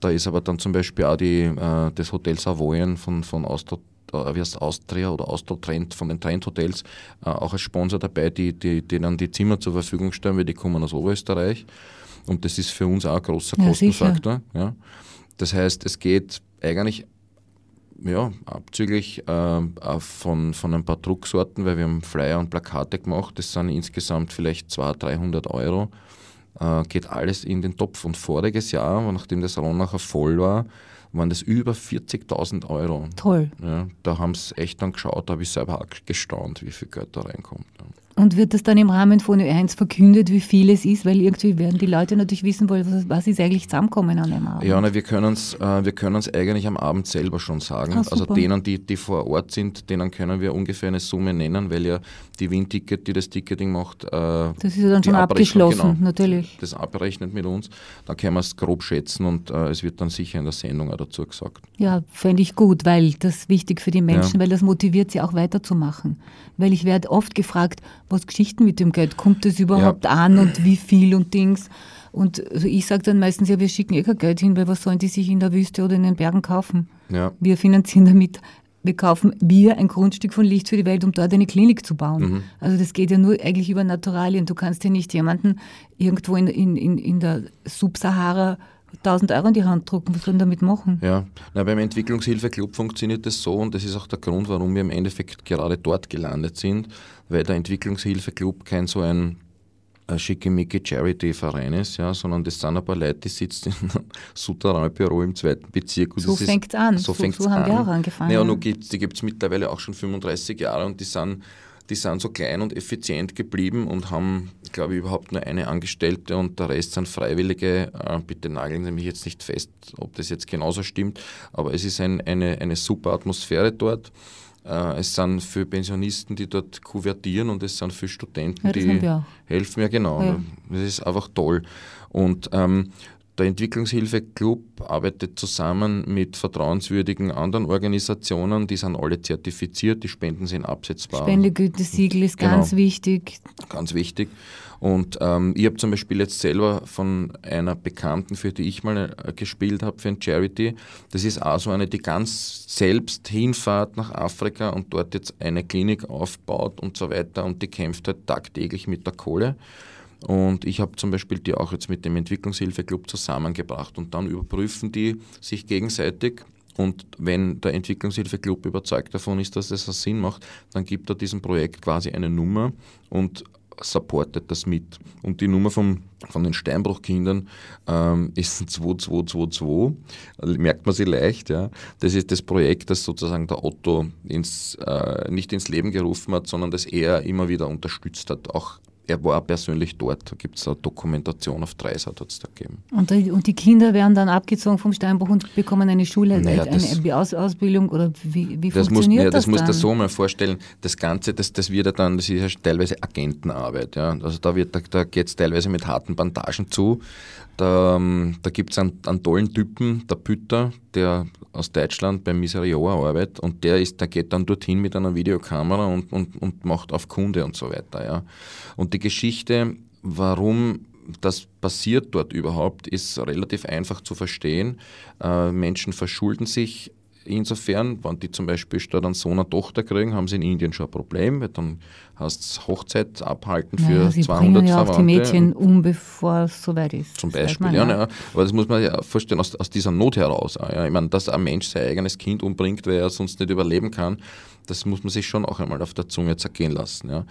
Da ist aber dann zum Beispiel auch die, äh, das Hotel Savoyen von, von Austro, äh, wie heißt Austria oder Austro Trend, von den Trend Hotels, äh, auch als Sponsor dabei, die, die, die dann die Zimmer zur Verfügung stellen, weil die kommen aus Oberösterreich. Und das ist für uns auch ein großer Ja, Kostenfaktor. Ja. Das heißt, es geht eigentlich ja, abzüglich äh, auch von, von ein paar Drucksorten, weil wir haben Flyer und Plakate gemacht, das sind insgesamt vielleicht 200, 300 Euro, äh, geht alles in den Topf. Und voriges Jahr, nachdem das Ronacher voll war, waren das über 40.000 Euro. Toll. Ja, da haben sie echt dann geschaut, da habe ich selber auch gestaunt, wie viel Geld da reinkommt. Ja. Und wird das dann im Rahmen von Ö1 verkündet, wie viel es ist? Weil irgendwie werden die Leute natürlich wissen wollen, was, ist eigentlich zusammenkommen an einem Abend. Ja, na, wir können es äh, wir können's eigentlich am Abend selber schon sagen. Ah, also denen, die, die vor Ort sind, denen können wir ungefähr eine Summe nennen, weil ja die Wien-Ticket, die das Ticketing macht, äh, Das ist ja dann schon abgeschlossen, genau, natürlich. Das abrechnet mit uns, dann können wir es grob schätzen und äh, es wird dann sicher in der Sendung auch dazu gesagt. Ja, fände ich gut, weil das ist wichtig für die Menschen, Ja. weil das motiviert sie auch weiterzumachen. Weil ich werde oft gefragt, was Geschichten mit dem Geld, kommt das überhaupt an und wie viel und Dings. Und also ich sage dann meistens, ja, wir schicken eh kein Geld hin, weil was sollen die sich in der Wüste oder in den Bergen kaufen? Ja. Wir finanzieren damit, wir kaufen wir ein Grundstück von Licht für die Welt, um dort eine Klinik zu bauen. Mhm. Also das geht ja nur eigentlich über Naturalien. Du kannst ja nicht jemanden irgendwo in, in, in, in der Subsahara 1000 Euro in die Hand drucken. Was sollen damit machen? Ja, Na, beim Entwicklungshilfeclub funktioniert das so und das ist auch der Grund, warum wir im Endeffekt gerade dort gelandet sind, weil der Entwicklungshilfeclub kein so ein ein schickimicki Charity-Verein ist, ja, sondern das sind ein paar Leute, die sitzen in einem Souterrainbüro im zweiten Bezirk. Und So ist- fängt's an. So, So- so haben an. wir auch angefangen. Ja, und die gibt es mittlerweile auch schon 35 Jahre und die sind, die sind so klein und effizient geblieben und haben, glaube ich, überhaupt nur eine Angestellte und der Rest sind Freiwillige. Äh, bitte nageln Sie mich jetzt nicht fest, ob das jetzt genauso stimmt, aber es ist ein, eine, eine super Atmosphäre dort. Äh, es sind für Pensionisten, die dort kuvertieren und es sind für Studenten, Ja, die helfen. Ja, genau. Ja. Das ist einfach toll. Und ähm, der Entwicklungshilfe-Club arbeitet zusammen mit vertrauenswürdigen anderen Organisationen, die sind alle zertifiziert, die Spenden sind absetzbar. Spendegütesiegel ist Genau. ganz wichtig. Ganz wichtig. Und ähm, ich habe zum Beispiel jetzt selber von einer Bekannten, für die ich mal äh, gespielt habe, für ein Charity, das ist auch so eine, die ganz selbst hinfahrt nach Afrika und dort jetzt eine Klinik aufbaut und so weiter und die kämpft halt tagtäglich mit der Kohle. Und ich habe zum Beispiel die auch jetzt mit dem Entwicklungshilfeclub zusammengebracht und dann überprüfen die sich gegenseitig. Und wenn der Entwicklungshilfeclub überzeugt davon ist, dass es einen Sinn macht, dann gibt er diesem Projekt quasi eine Nummer und supportet das mit. Und die Nummer vom, von den Steinbruchkindern ähm, ist ein 2222. Also Merkt man sie leicht. Ja. Das ist das Projekt, das sozusagen der Otto ins, äh, nicht ins Leben gerufen hat, sondern das er immer wieder unterstützt hat. Auch er war persönlich dort. Da gibt es eine Dokumentation auf Dreisat hat es da gegeben. Und die, und die Kinder werden dann abgezogen vom Steinbruch und bekommen eine Schule, Naja, eine, Aus Ausbildung oder wie, wie Das, funktioniert ja, das das musst du so mal vorstellen. Das Ganze, das, das wird ja dann, das ist ja teilweise Agentenarbeit. Ja. Also da, wird- da, da geht es teilweise mit harten Bandagen zu. Da, ähm, da gibt es einen, einen tollen Typen, der Pütter, der aus Deutschland beim Miserioa arbeitet und der, ist, der geht dann dorthin mit einer Videokamera und, und, und macht auf Kunde und so weiter. Ja. Und die Geschichte, warum das passiert dort überhaupt, ist relativ einfach zu verstehen. Äh, Menschen verschulden sich insofern, wenn die zum Beispiel statt einen Sohn eine Tochter kriegen, haben sie in Indien schon ein Problem, weil dann hast du Hochzeit abhalten für Naja, sie 200 bringen ja auch die Verwandte. Mädchen um, bevor es soweit ist. Zum Das Beispiel, man ja, ja. Aber das muss man ja vorstellen, aus, aus dieser Not heraus. Ja. Ich meine, dass ein Mensch sein eigenes Kind umbringt, weil er sonst nicht überleben kann, das muss man sich schon auch einmal auf der Zunge zergehen lassen. Ja.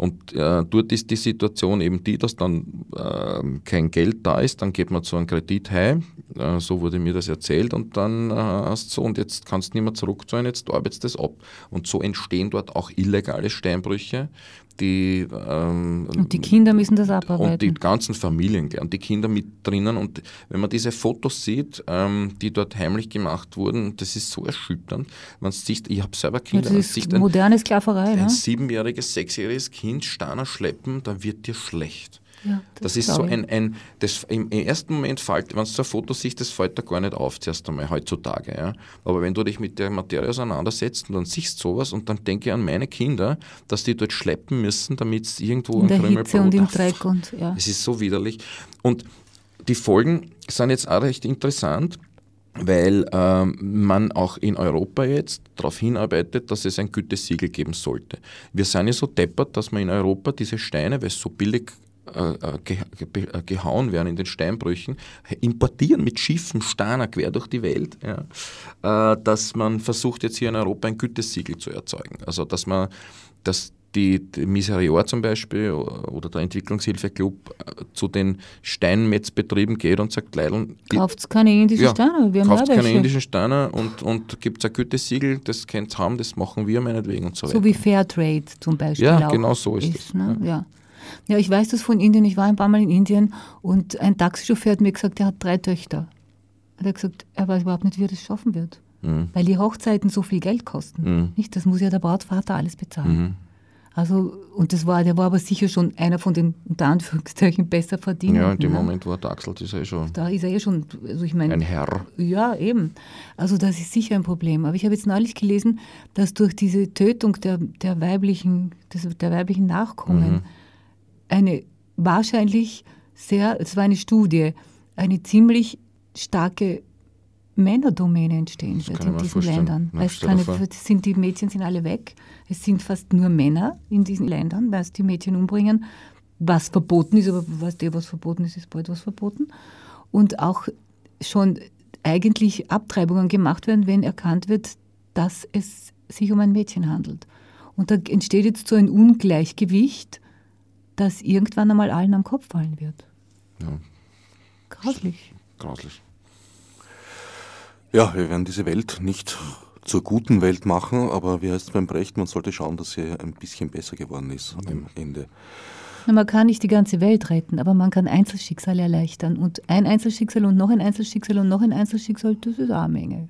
Und äh, dort ist die Situation eben die, dass dann äh, kein Geld da ist, dann geht man zu einem Kredit heim, äh, so wurde mir das erzählt, und dann äh, hast du so, und jetzt kannst du nicht mehr zurückzahlen, jetzt arbeitest du das ab. Und so entstehen dort auch illegale Steinbrüche, die ähm, Und die Kinder müssen das und abarbeiten. die ganzen Familien und die Kinder mit drinnen. Und wenn man diese Fotos sieht, ähm, die dort heimlich gemacht wurden, das ist so erschütternd. Man sieht, ich habe selber Ja, Kinder, das man ist sieht ein, moderne Sklaverei. ein Ne? siebenjähriges, sechsjähriges Kind Steiner schleppen, dann wird dir schlecht. Ja, Das, ist so ein, ein das im ersten Moment fällt, wenn du so ein Foto siehst, das fällt da gar nicht auf, zuerst einmal heutzutage. Ja. Aber wenn du dich mit der Materie auseinandersetzt und dann siehst sowas und dann denke ich an meine Kinder, dass die dort schleppen müssen, damit es irgendwo In ein der Krümel Hitze und im Dreck und ja. es ist so widerlich. Und die Folgen sind jetzt auch recht interessant, weil ähm, man auch in Europa jetzt darauf hinarbeitet, dass es ein Gütesiegel geben sollte. Wir sind ja so deppert, dass man in Europa diese Steine, weil es so billig äh, äh, äh, gehauen werden in den Steinbrüchen, importieren mit Schiffen, Steiner quer durch die Welt, ja, dass man versucht jetzt hier in Europa ein Gütesiegel zu erzeugen. Also dass man, dass die, die Miserior zum Beispiel oder der Entwicklungshilfeclub zu den Steinmetzbetrieben geht und sagt, Leidl, Kauft keine indischen Steine, wir haben kauft ja keine indischen Steine und, und gibt ein Gütesiegel, das könnt ihr haben, das machen wir meinetwegen und so weiter. So wie Fairtrade zum Beispiel. Ja, genau so ist es, Ne? Ja. ja, ich weiß das von Indien. Ich war ein paar Mal in Indien und ein Taxichauffeur hat mir gesagt, er hat drei Töchter. Er hat gesagt, er weiß überhaupt nicht, wie er das schaffen wird. Mhm. Weil die Hochzeiten so viel Geld kosten. Mhm. Nicht? Das muss ja der Brautvater alles bezahlen. Mhm. Also, und das war, der war aber sicher schon einer von den unter Anführungszeichen besser verdienenden. Ja, in dem ne? Moment war der Axel, das ist eh schon Da ist er eh schon, also ich meine, ein Herr. ja, eben. Also das ist sicher ein Problem. Aber ich habe jetzt neulich gelesen, dass durch diese Tötung der, der, weiblichen, des, der weiblichen Nachkommen Mhm. Eine wahrscheinlich sehr, es war eine Studie, eine ziemlich starke Männerdomäne entstehen wird kann in diesen. Ländern. Weil es es sind, die Mädchen sind alle weg. Es sind fast nur Männer in diesen Ländern, weil es die Mädchen umbringen, was verboten ist, aber weißt du, was verboten ist, ist bald was verboten. Und auch schon eigentlich Abtreibungen gemacht werden, wenn erkannt wird, dass es sich um ein Mädchen handelt. Und da entsteht jetzt so ein Ungleichgewicht, das irgendwann einmal allen am Kopf fallen wird. Ja, Grauslich. grauslich. Ja, wir werden diese Welt nicht zur guten Welt machen, aber wie heißt es beim Brecht, man sollte schauen, dass sie ein bisschen besser geworden ist am Ende. Na, man kann nicht die ganze Welt retten, aber man kann Einzelschicksale erleichtern. Und ein Einzelschicksal und noch ein Einzelschicksal und noch ein Einzelschicksal, das ist auch eine Menge.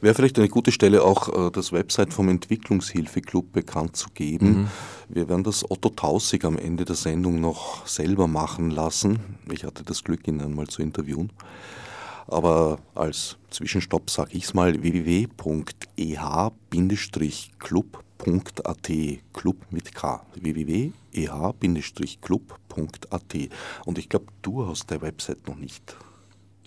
Wäre vielleicht eine gute Stelle auch äh, das Website vom Entwicklungshilfeclub bekannt zu geben. Mhm. Wir werden das Otto Tausig am Ende der Sendung noch selber machen lassen. Ich hatte das Glück, ihn einmal zu interviewen. Aber als Zwischenstopp sage ich es mal www.eh-club.at Club mit K. www.eh-club.at Und ich glaube, du hast der Website noch nicht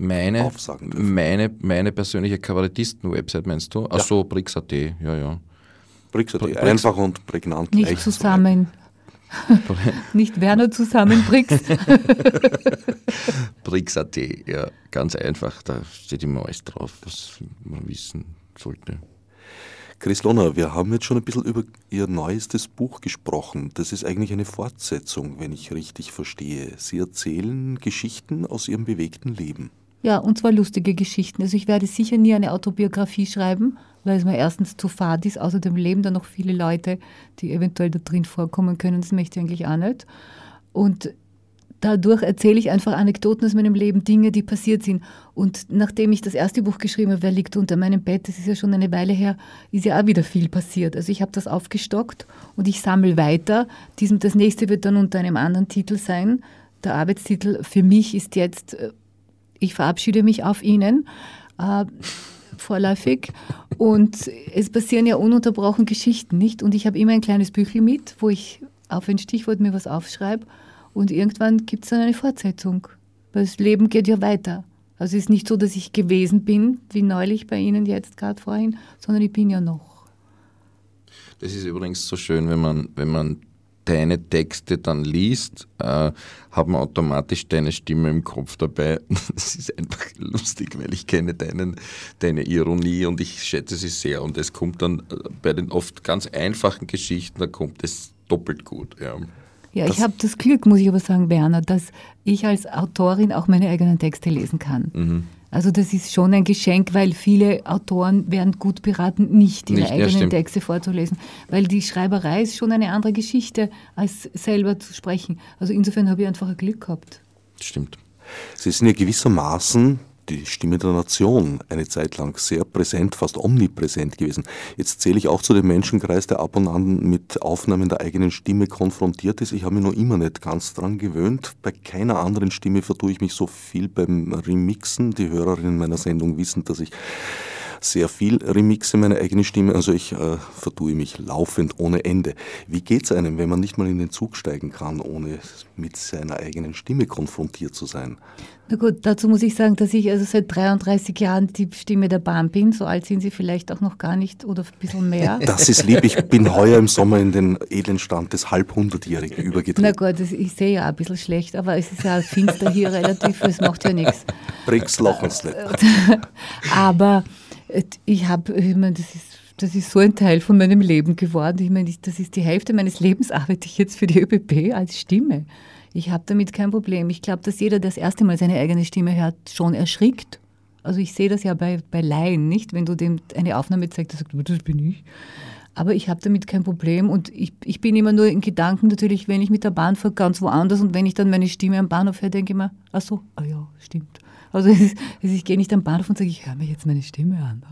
meine, aufsagen dürfen. Meine, meine persönliche Kabarettisten-Website meinst du? Achso, ja. Brix.at, ja, ja. Brix.at, Brix. einfach und prägnant. Nicht zusammen. Nicht Werner zusammen, Brix. Brix.at, ja, ganz einfach. Da steht immer alles drauf, was man wissen sollte. Chris Lohner, wir haben jetzt schon ein bisschen über Ihr neuestes Buch gesprochen. Das ist eigentlich eine Fortsetzung, wenn ich richtig verstehe. Sie erzählen Geschichten aus Ihrem bewegten Leben. Ja, und zwar lustige Geschichten. Also ich werde sicher nie eine Autobiografie schreiben, weil es mir erstens zu fad ist. Außerdem leben da noch viele Leute, die eventuell da drin vorkommen können. Das möchte ich eigentlich auch nicht. Und dadurch erzähle ich einfach Anekdoten aus meinem Leben, Dinge, die passiert sind. Und nachdem ich das erste Buch geschrieben habe, Wer liegt unter meinem Bett, das ist ja schon eine Weile her, ist ja auch wieder viel passiert. Also ich habe das aufgestockt und ich sammle weiter. Das nächste wird dann unter einem anderen Titel sein. Der Arbeitstitel für mich ist jetzt äh, ich verabschiede mich auf Ihnen äh, vorläufig. Und es passieren ja ununterbrochen Geschichten, nicht? Und ich habe immer ein kleines Büchel mit, wo ich auf ein Stichwort mir was aufschreibe. Und irgendwann gibt es dann eine Fortsetzung. Weil das Leben geht ja weiter. Also es ist nicht so, dass ich gewesen bin, wie neulich bei Ihnen jetzt gerade vorhin, sondern ich bin ja noch. Das ist übrigens so schön, wenn man, wenn man deine Texte dann liest, äh, hat man automatisch deine Stimme im Kopf dabei. Das ist einfach lustig, weil ich kenne deinen, deine Ironie und ich schätze sie sehr. Und es kommt dann äh, bei den oft ganz einfachen Geschichten, da kommt es doppelt gut. Ja. Ja, das ich habe das Glück, muss ich aber sagen, Werner, dass ich als Autorin auch meine eigenen Texte lesen kann. Mhm. Also das ist schon ein Geschenk, weil viele Autoren werden gut beraten, nicht ihre nicht, eigenen ja, Texte vorzulesen, weil die Schreiberei ist schon eine andere Geschichte, als selber zu sprechen. Also insofern habe ich einfach ein Glück gehabt. Stimmt. Sie sind ja gewissermaßen die Stimme der Nation eine Zeit lang sehr präsent, fast omnipräsent gewesen. Jetzt zähle ich auch zu dem Menschenkreis, der ab und an mit Aufnahmen der eigenen Stimme konfrontiert ist. Ich habe mich noch immer nicht ganz dran gewöhnt. Bei keiner anderen Stimme vertue ich mich so viel beim Remixen. Die Hörerinnen meiner Sendung wissen, dass ich sehr viel Remixe meine eigene Stimme, also ich äh, vertue mich laufend ohne Ende. Wie geht es einem, wenn man nicht mal in den Zug steigen kann, ohne mit seiner eigenen Stimme konfrontiert zu sein? Na gut, dazu muss ich sagen, dass ich also seit 33 Jahren die Stimme der Bahn bin. So alt sind Sie vielleicht auch noch gar nicht oder ein bisschen mehr. Das ist lieb. Ich bin heuer im Sommer in den edlen Stand des Halbhundertjährigen übergetreten. Na gut, ich sehe ja ein bisschen schlecht, aber es ist ja finster hier relativ, es macht ja nichts. Bring's Lochens nicht. aber ich habe, ich meine, das ist, das ist so ein Teil von meinem Leben geworden. Ich meine, das ist die Hälfte meines Lebens arbeite ich jetzt für die ÖBB als Stimme. Ich habe damit kein Problem. Ich glaube, dass jeder, der das erste Mal seine eigene Stimme hört, schon erschrickt. Also ich sehe das ja bei, bei Laien, nicht? Wenn du dem eine aufnahme zeigst, der sagt, das bin ich. Aber ich habe damit kein Problem und ich, ich bin immer nur in Gedanken natürlich, wenn ich mit der Bahn fahre, ganz woanders und wenn ich dann meine Stimme am Bahnhof höre, denke ich mir, ach so, ah ja, stimmt. Also ich gehe nicht am Bahnhof und sage, ich höre mir jetzt meine Stimme an.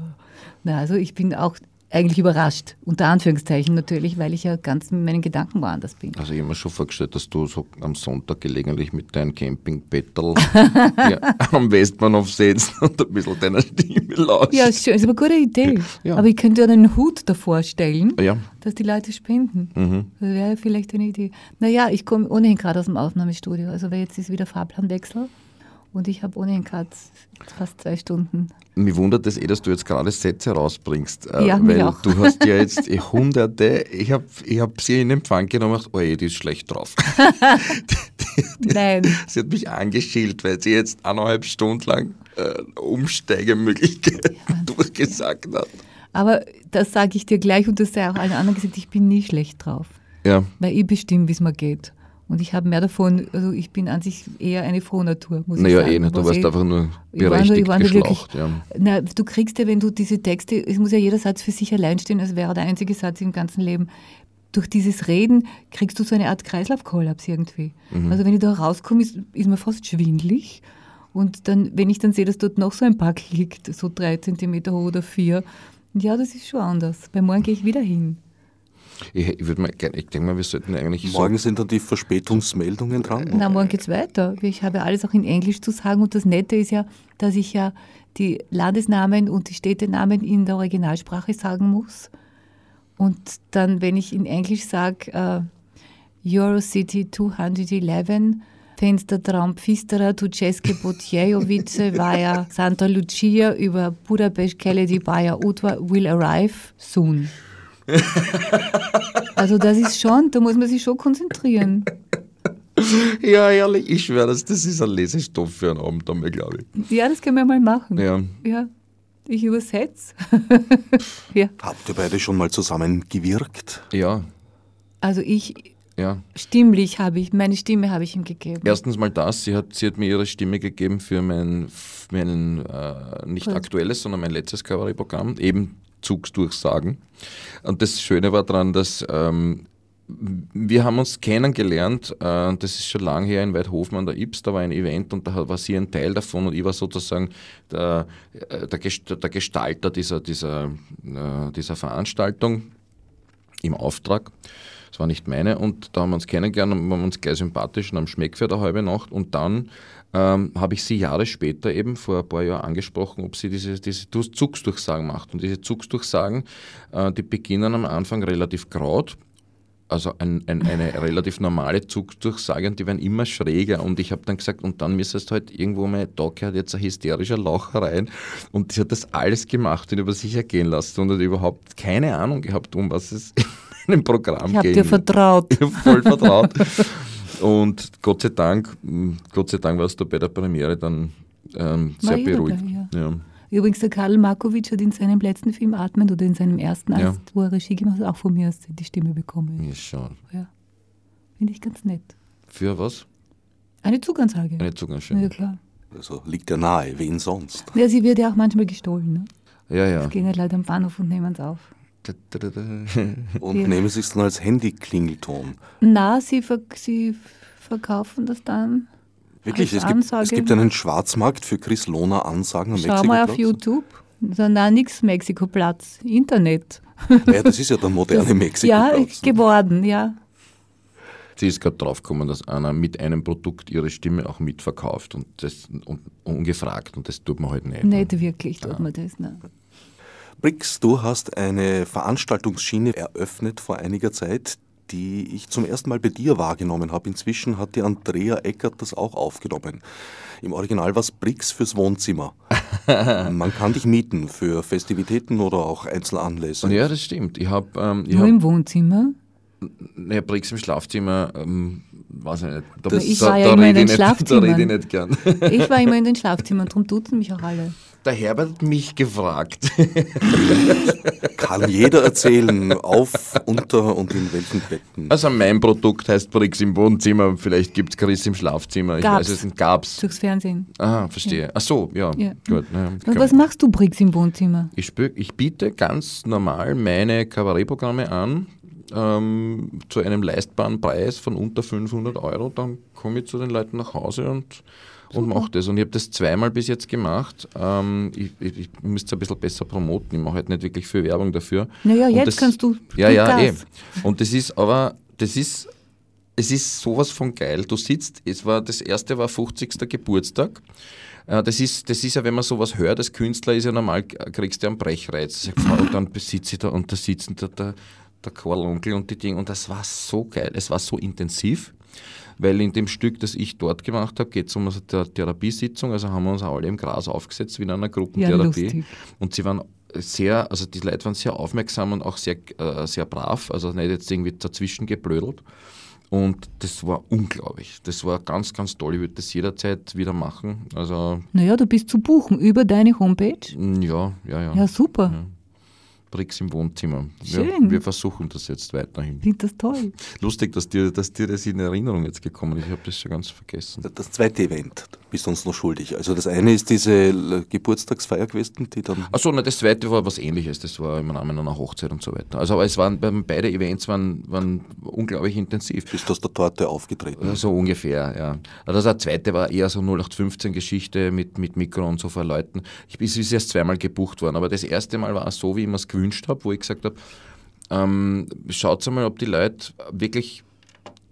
Na, also ich bin auch eigentlich überrascht, unter Anführungszeichen natürlich, weil ich ja ganz mit meinen Gedanken woanders bin. Also ich habe mir schon vorgestellt, dass du so am Sonntag gelegentlich mit deinem Campingbettel am Westbahnhof sitzt und ein bisschen deiner Stimme lauscht. Ja, ist, ist aber eine gute Idee. Ja. Aber ich könnte ja einen Hut davor stellen, ja. dass die Leute spenden. Mhm. Das wäre vielleicht eine Idee. Naja, ich komme ohnehin gerade aus dem Aufnahmestudio, also jetzt ist wieder Fahrplanwechsel. Und ich habe ohnehin gerade fast zwei Stunden. Mich wundert es eh, dass du jetzt gerade Sätze rausbringst. Äh, ja, weil auch. du hast ja jetzt eh hunderte, ich habe ich hab sie in Empfang genommen und gedacht, oh je, die ist schlecht drauf. die, die, Nein. Sie hat mich angeschielt, weil sie jetzt eineinhalb Stunden lang äh, Umsteigemöglichkeiten ja. durchgesagt hat. Aber das sage ich dir gleich und das sei auch allen anderen gesagt, ich bin nie schlecht drauf. Ja. Weil ich bestimme, wie es mir geht. Und ich habe mehr davon, also ich bin an sich eher eine frohe Natur, muss naja, ich sagen. Naja, eh nicht, du warst eh, einfach nur berechtigt ich war nur, ich war geschlaucht. Wirklich, ja. na, du kriegst ja, wenn du diese Texte, es muss ja jeder Satz für sich allein stehen, als wäre der einzige Satz im ganzen Leben. Durch dieses Reden kriegst du so eine Art Kreislaufkollaps irgendwie. Mhm. Also wenn ich da rauskomme, ist, ist mir fast schwindlig. Und dann, wenn ich dann sehe, dass dort noch so ein Pack liegt, so drei Zentimeter hoch oder vier, ja, das ist schon anders. Bei morgen gehe ich wieder hin. Ich, ich, würd mal, gerne- ich denke mal, wir sollten eigentlich Morgen sind dann die Verspätungsmeldungen dran. Na, morgen geht's weiter. Ich habe alles auch in Englisch zu sagen und das Nette ist ja, dass ich ja die Landesnamen und die Städtenamen in der Originalsprache sagen muss. Und dann, wenn ich in Englisch sage, äh, Eurocity 211, Fenstertraum Pfistera to Ceske Potjejovice via Santa Lucia über Budapest Keledi via Utva will arrive soon. Also das ist schon, da muss man sich schon konzentrieren. Ja, ehrlich, ich schwöre, das, das ist ein Lesestoff für einen Abend einmal, glaube ich. Ja, das können wir mal machen. Ja. Ja, ich übersetze. ja, Habt ihr beide schon mal zusammen gewirkt? Ja, also ich, ja. stimmlich habe ich, meine Stimme habe ich ihm gegeben. Erstens mal das, sie hat, sie hat mir ihre Stimme gegeben für mein, mein äh, nicht Cool. aktuelles, sondern mein letztes Kabarettprogramm, eben Zugsdurchsagen. Und das Schöne war daran, dass ähm, wir haben uns kennengelernt, äh, das ist schon lange her in Weidhofen an der Ips, da war ein Event und da war sie ein Teil davon und ich war sozusagen der, äh, der, Gest- der Gestalter dieser, dieser, äh, dieser Veranstaltung im Auftrag. Das war nicht meine und da haben wir uns kennengelernt und waren uns gleich sympathisch und am Schmeck für der halbe Nacht und dann ähm, habe ich sie Jahre später eben vor ein paar Jahren angesprochen, ob sie diese, diese Zugsdurchsagen macht. Und diese Zugsdurchsagen, äh, die beginnen am Anfang relativ graut, also ein, ein, eine relativ normale Zugsdurchsage und die werden immer schräger und ich habe dann gesagt, und dann müsstest du halt irgendwo mal, da gehört jetzt ein hysterischer Lacher rein und sie hat das alles gemacht und über sich ergehen lassen und hat überhaupt keine Ahnung gehabt, um was es in einem Programm ich habe geht. dir vertraut. Ich hab voll vertraut. Und Gott sei Dank, mh, Gott sei Dank warst du bei der Premiere dann ähm, sehr ich dabei, beruhigt. ja. ja. Übrigens, der Karl Markovic hat in seinem letzten Film Atmen oder in seinem ersten, als, Ja. wo er Regie gemacht hat, auch von mir die Stimme bekommen. Ja, schon. Ja. Finde ich ganz nett. Für was? Eine Zugansage. Eine Ja, Zugangsstelle. klar. Also liegt ja nahe, wen sonst? Ja, sie wird ja auch manchmal gestohlen. Ne? Ja, ja. Es gehen ja Leute am Bahnhof und nehmen es auf. Und Ja. nehmen Sie es dann als Handy-Klingelton. Na, sie, ver sie verkaufen das dann. Wirklich, Als es gibt, Ansage. es gibt einen Schwarzmarkt für Chris Lohner Ansagen am Schau mal auf Mexikoplatz. YouTube. So, na, nix Mexikoplatz. Internet. Ja, das ist ja der moderne Ja, Mexikoplatz. geworden, ja. Sie ist gerade draufgekommen, dass einer mit einem Produkt ihre Stimme auch mitverkauft und das und, ungefragt und das tut man halt nicht. Nicht wirklich tut man das. Ne. Brix, du hast eine Veranstaltungsschiene eröffnet vor einiger Zeit, die ich zum ersten Mal bei dir wahrgenommen habe. Inzwischen hat die Andrea Eckert das auch aufgenommen. Im Original war es Brix fürs Wohnzimmer. Man kann dich mieten für Festivitäten oder auch Einzelanlässe. Ja, das stimmt. Ich habe ähm, ich Nur hab, im Wohnzimmer. naja, Brix im Schlafzimmer, ähm, weiß ich nicht. Da, Ich da, war ja da immer in rede den ich nicht- Da Schlafzimmern. rede ich nicht gern. Ich war immer in den Schlafzimmern, darum duzen mich auch alle. Der Herbert hat mich gefragt. Kann jeder erzählen, auf, unter und in welchen Betten. Also mein Produkt heißt Brix im Wohnzimmer, vielleicht gibt es Chris im Schlafzimmer. Ich Gab's. weiß es nicht. Gab's. Durchs Fernsehen. Aha, verstehe. Ach so, ja. Ja. Gut. Ja, Und was machst du, Briggs, im Wohnzimmer? ich, spür, ich biete ganz normal meine Kabarettprogramme an ähm, zu einem leistbaren Preis von unter 500 Euro. Dann komme ich zu den Leuten nach Hause und, und mache das. Und ich habe das zweimal bis jetzt gemacht. Ähm, ich, ich, ich müsste es ein bisschen besser promoten. Ich mache halt nicht wirklich viel Werbung dafür. Naja, Und jetzt das, kannst du. Ja, ja, eh. Gas. Und das ist aber, das ist, es ist sowas von geil. Du sitzt, es war, das erste war 50. Geburtstag. Äh, Das ist, das ist ja, wenn man sowas hört, als Künstler ist ja normal, kriegst du einen Brechreiz. Und dann sitze ich da und da sitzen da der, der Karl Onkel und die Dinge. Und das war so geil, es war so intensiv. Weil in dem Stück, das ich dort gemacht habe, geht es um eine Thera- Therapiesitzung. Also haben wir uns alle im Gras aufgesetzt, wie in einer Gruppentherapie. lustig. und sie waren sehr, also die Leute waren sehr aufmerksam und auch sehr, äh, sehr brav, also nicht jetzt irgendwie dazwischen geblödelt. Und das war unglaublich. Das war ganz, ganz toll. Ich würde das jederzeit wieder machen. Also, Naja, du bist zu buchen über deine Homepage. ja, ja, ja. Ja, super. Bricks im Wohnzimmer. Schön. Wir, wir versuchen das jetzt weiterhin. Ich finde das toll. Lustig, dass dir, dass dir das in Erinnerung jetzt gekommen ist. Ich habe das schon ganz vergessen. Das zweite Event bist du uns noch schuldig. Also das eine ist diese Geburtstagsfeier gewesen, die dann... Achso, na, das zweite war was ähnliches. Das war im Rahmen einer Hochzeit und so weiter. Also aber es waren beide Events waren, waren unglaublich intensiv. Bist du aus der Torte aufgetreten? So ungefähr, ja. Also das zweite war eher so 0815-Geschichte mit, mit Mikro und so vor Leuten. Ich bin erst zweimal gebucht worden, aber das erste Mal war es so, wie mir es gewünscht habe, wo ich gesagt habe, ähm, schaut mal, ob die Leute wirklich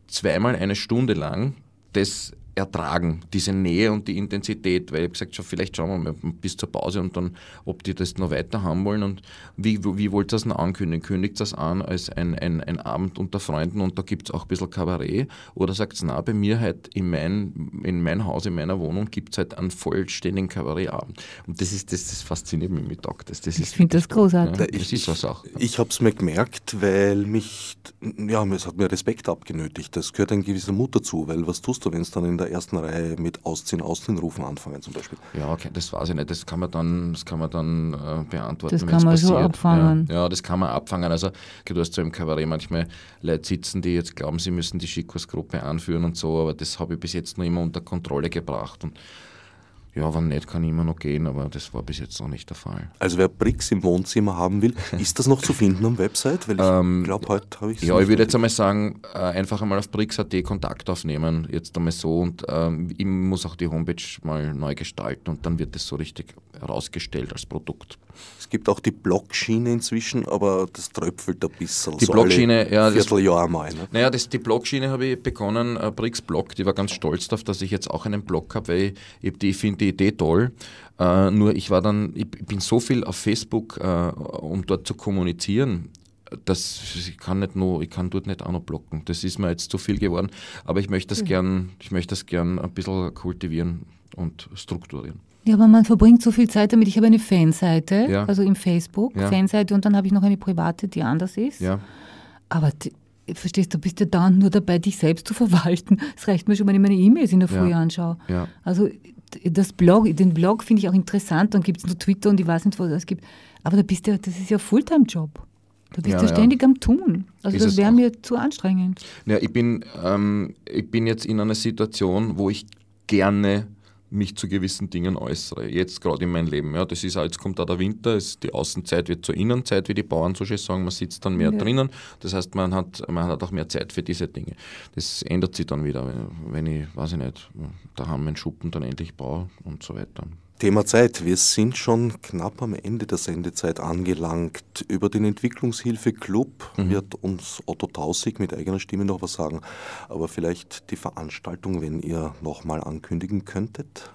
zweimal eine Stunde lang das ertragen, diese Nähe und die Intensität, weil ich habe gesagt, schon, vielleicht schauen wir mal bis zur Pause und dann, ob die das noch weiter haben wollen und wie, wie wollt ihr das noch ankündigen? Kündigt das an als ein, ein, ein Abend unter Freunden und da gibt es auch ein bisschen Kabarett oder sagt es, na, bei mir halt in mein, in mein Haus, in meiner Wohnung gibt es halt einen vollständigen Kabarettabend und das ist, das, das fasziniert mich mit Tag. Das, das ich finde das großartig. Ja, das ist was auch. Ich, ich habe es mir gemerkt, weil mich, ja, es hat mir Respekt abgenötigt. Das gehört ein gewisser Mut dazu, weil was tust du, wenn es dann in der der ersten Reihe mit Ausziehen, Ausziehen rufen anfangen zum Beispiel? Ja, okay, das weiß ich nicht. Das kann man dann, das kann man dann äh, beantworten. Das kann man passiert. so abfangen. Ja, ja, das kann man abfangen. Also du hast so im Kabarett manchmal Leute sitzen, die jetzt glauben, sie müssen die Schikos-Gruppe anführen und so, aber das habe ich bis jetzt noch immer unter Kontrolle gebracht. Und ja, wenn nicht, kann ich immer noch gehen, aber das war bis jetzt noch nicht der Fall. Also wer Bricks im Wohnzimmer haben will, ist das noch zu finden am Website? Weil ich ähm, glaube, heute habe ich Ja, ich würde jetzt einmal sagen, äh, einfach einmal auf Bricks.at Kontakt aufnehmen, jetzt einmal so und ähm, ich muss auch die Homepage mal neu gestalten und dann wird das so richtig herausgestellt als Produkt. Es gibt auch die Blogschiene inzwischen, aber das tröpfelt ein bisschen. Die so Blogschiene, ja. Vierteljahr mal. Ne? Naja, das, die Blogschiene habe ich begonnen, äh, Bricks Blog, die war ganz stolz darauf, dass ich jetzt auch einen Blog habe, weil ich, ich finde die Idee toll. Äh, nur ich war dann, ich bin so viel auf Facebook, äh, um dort zu kommunizieren, dass ich kann nicht nur, ich kann dort nicht auch noch blocken. Das ist mir jetzt zu viel geworden. Aber ich möchte das mhm. gern, ich möchte das gern ein bisschen kultivieren und strukturieren. Ja, aber man verbringt so viel Zeit damit. Ich habe eine Fanseite, ja. also im Facebook, ja. Fanseite und dann habe ich noch eine private, die anders ist. Ja. Aber die, verstehst du, bist ja dann nur dabei, dich selbst zu verwalten. Es reicht mir schon, wenn ich meine E-Mails in der Früh anschaue. Ja. Also das Blog, den Blog finde ich auch interessant, dann gibt es noch Twitter und ich weiß nicht, was es gibt. Aber da bist du, das ist ja Fulltime-Job. Du bist ja, ja ständig am Tun. Also ist das wäre mir zu anstrengend. Ja, ich bin, ähm, ich bin jetzt in einer Situation, wo ich gerne mich zu gewissen Dingen äußere. Jetzt gerade in meinem Leben. Ja, das ist, jetzt kommt da der Winter, ist, die Außenzeit wird zur Innenzeit, wie die Bauern so schön sagen, man sitzt dann mehr ja. drinnen. Das heißt, man hat, man hat auch mehr Zeit für diese Dinge. Das ändert sich dann wieder, wenn ich, weiß ich nicht, da haben wir einen Schuppen dann endlich baue und so weiter. Thema Zeit. Wir sind schon knapp am Ende der Sendezeit angelangt. Über den Entwicklungshilfe-Club mhm. wird uns Otto Tausig mit eigener Stimme noch was sagen. Aber vielleicht die Veranstaltung, wenn ihr nochmal ankündigen könntet.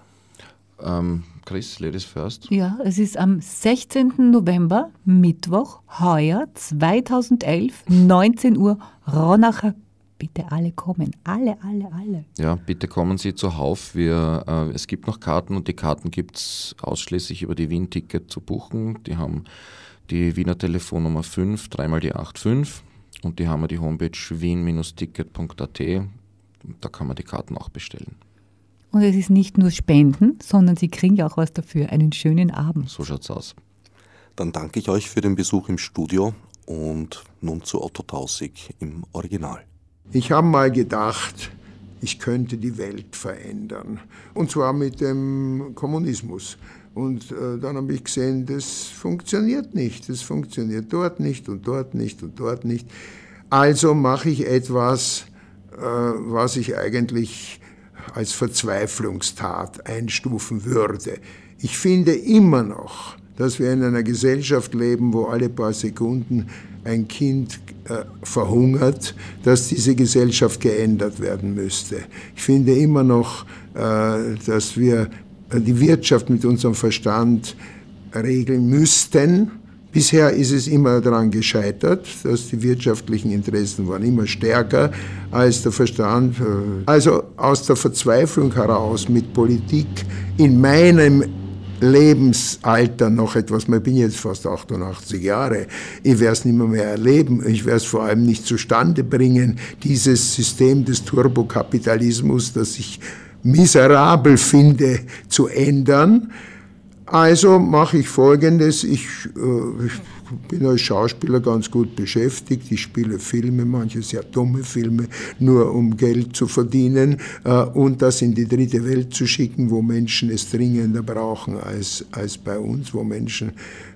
Ähm, Chris, Ladies First. Ja, es ist am 16. November, Mittwoch, heuer 2011, 19 Uhr, Ronacher bitte alle kommen. Alle, alle, alle. Ja, bitte kommen Sie zuhauf. Wir, äh, es gibt noch Karten und die Karten gibt es ausschließlich über die Wien-Ticket zu buchen. Die haben die Wiener Telefonnummer 5, dreimal die 85 und die haben wir die Homepage wien-ticket.at. Da kann man die Karten auch bestellen. Und es ist nicht nur Spenden, sondern Sie kriegen ja auch was dafür. Einen schönen Abend. So schaut's aus. Dann danke ich euch für den Besuch im Studio und nun zu Otto Tausig im Original. Ich habe mal gedacht, ich könnte die Welt verändern. Und zwar mit dem Kommunismus. Und äh, dann habe ich gesehen, das funktioniert nicht. Das funktioniert dort nicht und dort nicht und dort nicht. Also mache ich etwas, äh, was ich eigentlich als Verzweiflungstat einstufen würde. Ich finde immer noch, dass wir in einer Gesellschaft leben, wo alle paar Sekunden ein Kind verhungert, dass diese Gesellschaft geändert werden müsste. Ich finde immer noch, äh, dass wir die Wirtschaft mit unserem Verstand regeln müssten. Bisher ist es immer daran gescheitert, dass die wirtschaftlichen Interessen waren immer stärker als der Verstand. Also aus der Verzweiflung heraus mit Politik in meinem Lebensalter noch etwas, ich bin jetzt fast 88 Jahre, ich werde es nicht mehr, mehr erleben, ich werde es vor allem nicht zustande bringen, dieses System des Turbokapitalismus, das ich miserabel finde, zu ändern. Also mache ich Folgendes, ich, äh, bin als Schauspieler ganz gut beschäftigt. Ich spiele Filme, manche sehr dumme Filme, nur um Geld zu verdienen äh, und das in die dritte Welt zu schicken, wo Menschen es dringender brauchen als, als bei uns, wo Menschen,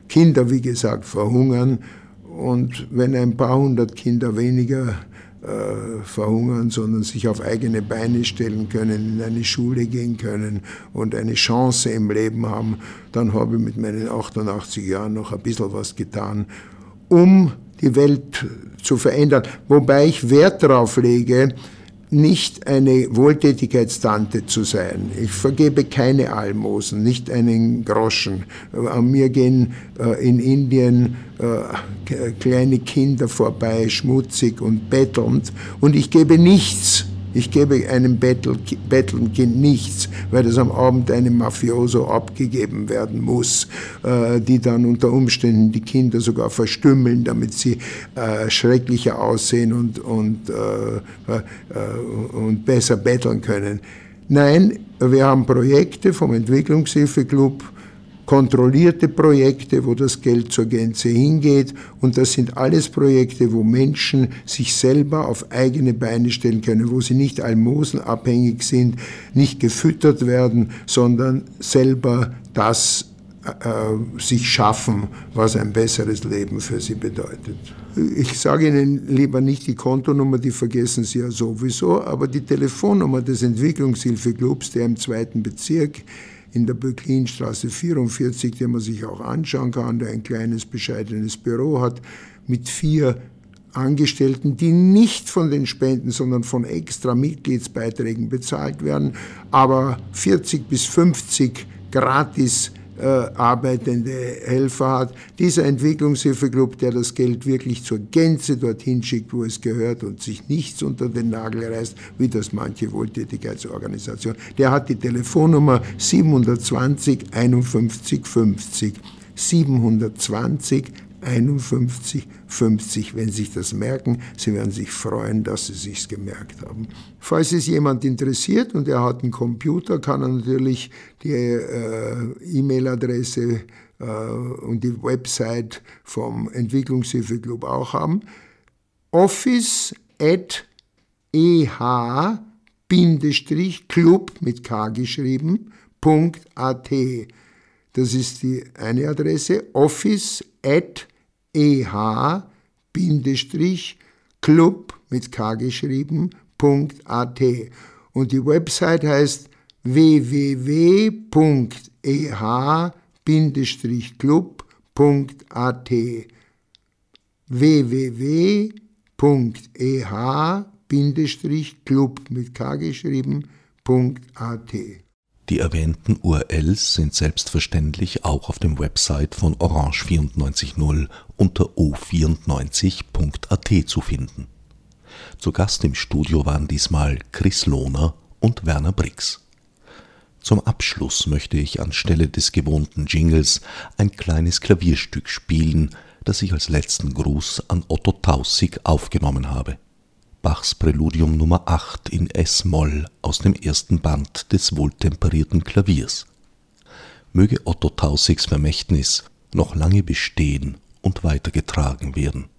Kinder, wie gesagt, verhungern. Und wenn ein paar hundert Kinder weniger äh, verhungern, sondern sich auf eigene Beine stellen können, in eine Schule gehen können und eine Chance im Leben haben, dann habe ich mit meinen 88 Jahren noch ein bisschen was getan, um die Welt zu verändern. Wobei ich Wert darauf lege, nicht eine Wohltätigkeitstante zu sein. Ich vergebe keine Almosen, nicht einen Groschen. An mir gehen äh, in Indien äh, kleine Kinder vorbei, schmutzig und bettelnd, und ich gebe nichts ich gebe einem bettelnden Kind nichts, weil das am Abend einem Mafioso abgegeben werden muss, äh, die dann unter Umständen die Kinder sogar verstümmeln, damit sie äh, schrecklicher aussehen und, und, äh, und besser betteln können. Nein, wir haben Projekte vom Entwicklungshilfeclub, kontrollierte Projekte, wo das Geld zur Gänze hingeht. Und das sind alles Projekte, wo Menschen sich selber auf eigene Beine stellen können, wo sie nicht almosenabhängig sind, nicht gefüttert werden, sondern selber das äh, sich schaffen, was ein besseres Leben für sie bedeutet. Ich sage Ihnen lieber nicht die Kontonummer, die vergessen Sie ja sowieso, aber die Telefonnummer des Entwicklungshilfeclubs, der im zweiten Bezirk in der Böcklinstraße 44, den man sich auch anschauen kann, der ein kleines, bescheidenes Büro hat mit vier Angestellten, die nicht von den Spenden, sondern von extra Mitgliedsbeiträgen bezahlt werden, aber 40 bis 50 gratis äh, arbeitende Helfer hat. Dieser Entwicklungshilfeclub, der das Geld wirklich zur Gänze dorthin schickt, wo es gehört und sich nichts unter den Nagel reißt, wie das manche Wohltätigkeitsorganisationen, der hat die Telefonnummer 720 51 50. 720 51, 50, wenn Sie sich das merken. Sie werden sich freuen, dass Sie sich gemerkt haben. Falls es jemand interessiert und er hat einen Computer, kann er natürlich die äh, E-Mail-Adresse äh, und die Website vom Entwicklungshilfeclub auch haben. Office at eh-club mit K geschrieben, .at. Das ist die eine Adresse, office at eh-club mit K geschrieben, .at. Und die Website heißt www.eh-club.at www.eh-club mit K geschrieben.at die erwähnten URLs sind selbstverständlich auch auf dem Website von Orange 94.0 unter o94.at zu finden. Zu Gast im Studio waren diesmal Chris Lohner und Werner Brix. Zum Abschluss möchte ich anstelle des gewohnten Jingles ein kleines Klavierstück spielen, das ich als letzten Gruß an Otto Tausig aufgenommen habe. Bachs Präludium Nummer 8 in S-Moll aus dem ersten Band des wohltemperierten Klaviers. Möge Otto Tausigs Vermächtnis noch lange bestehen und weitergetragen werden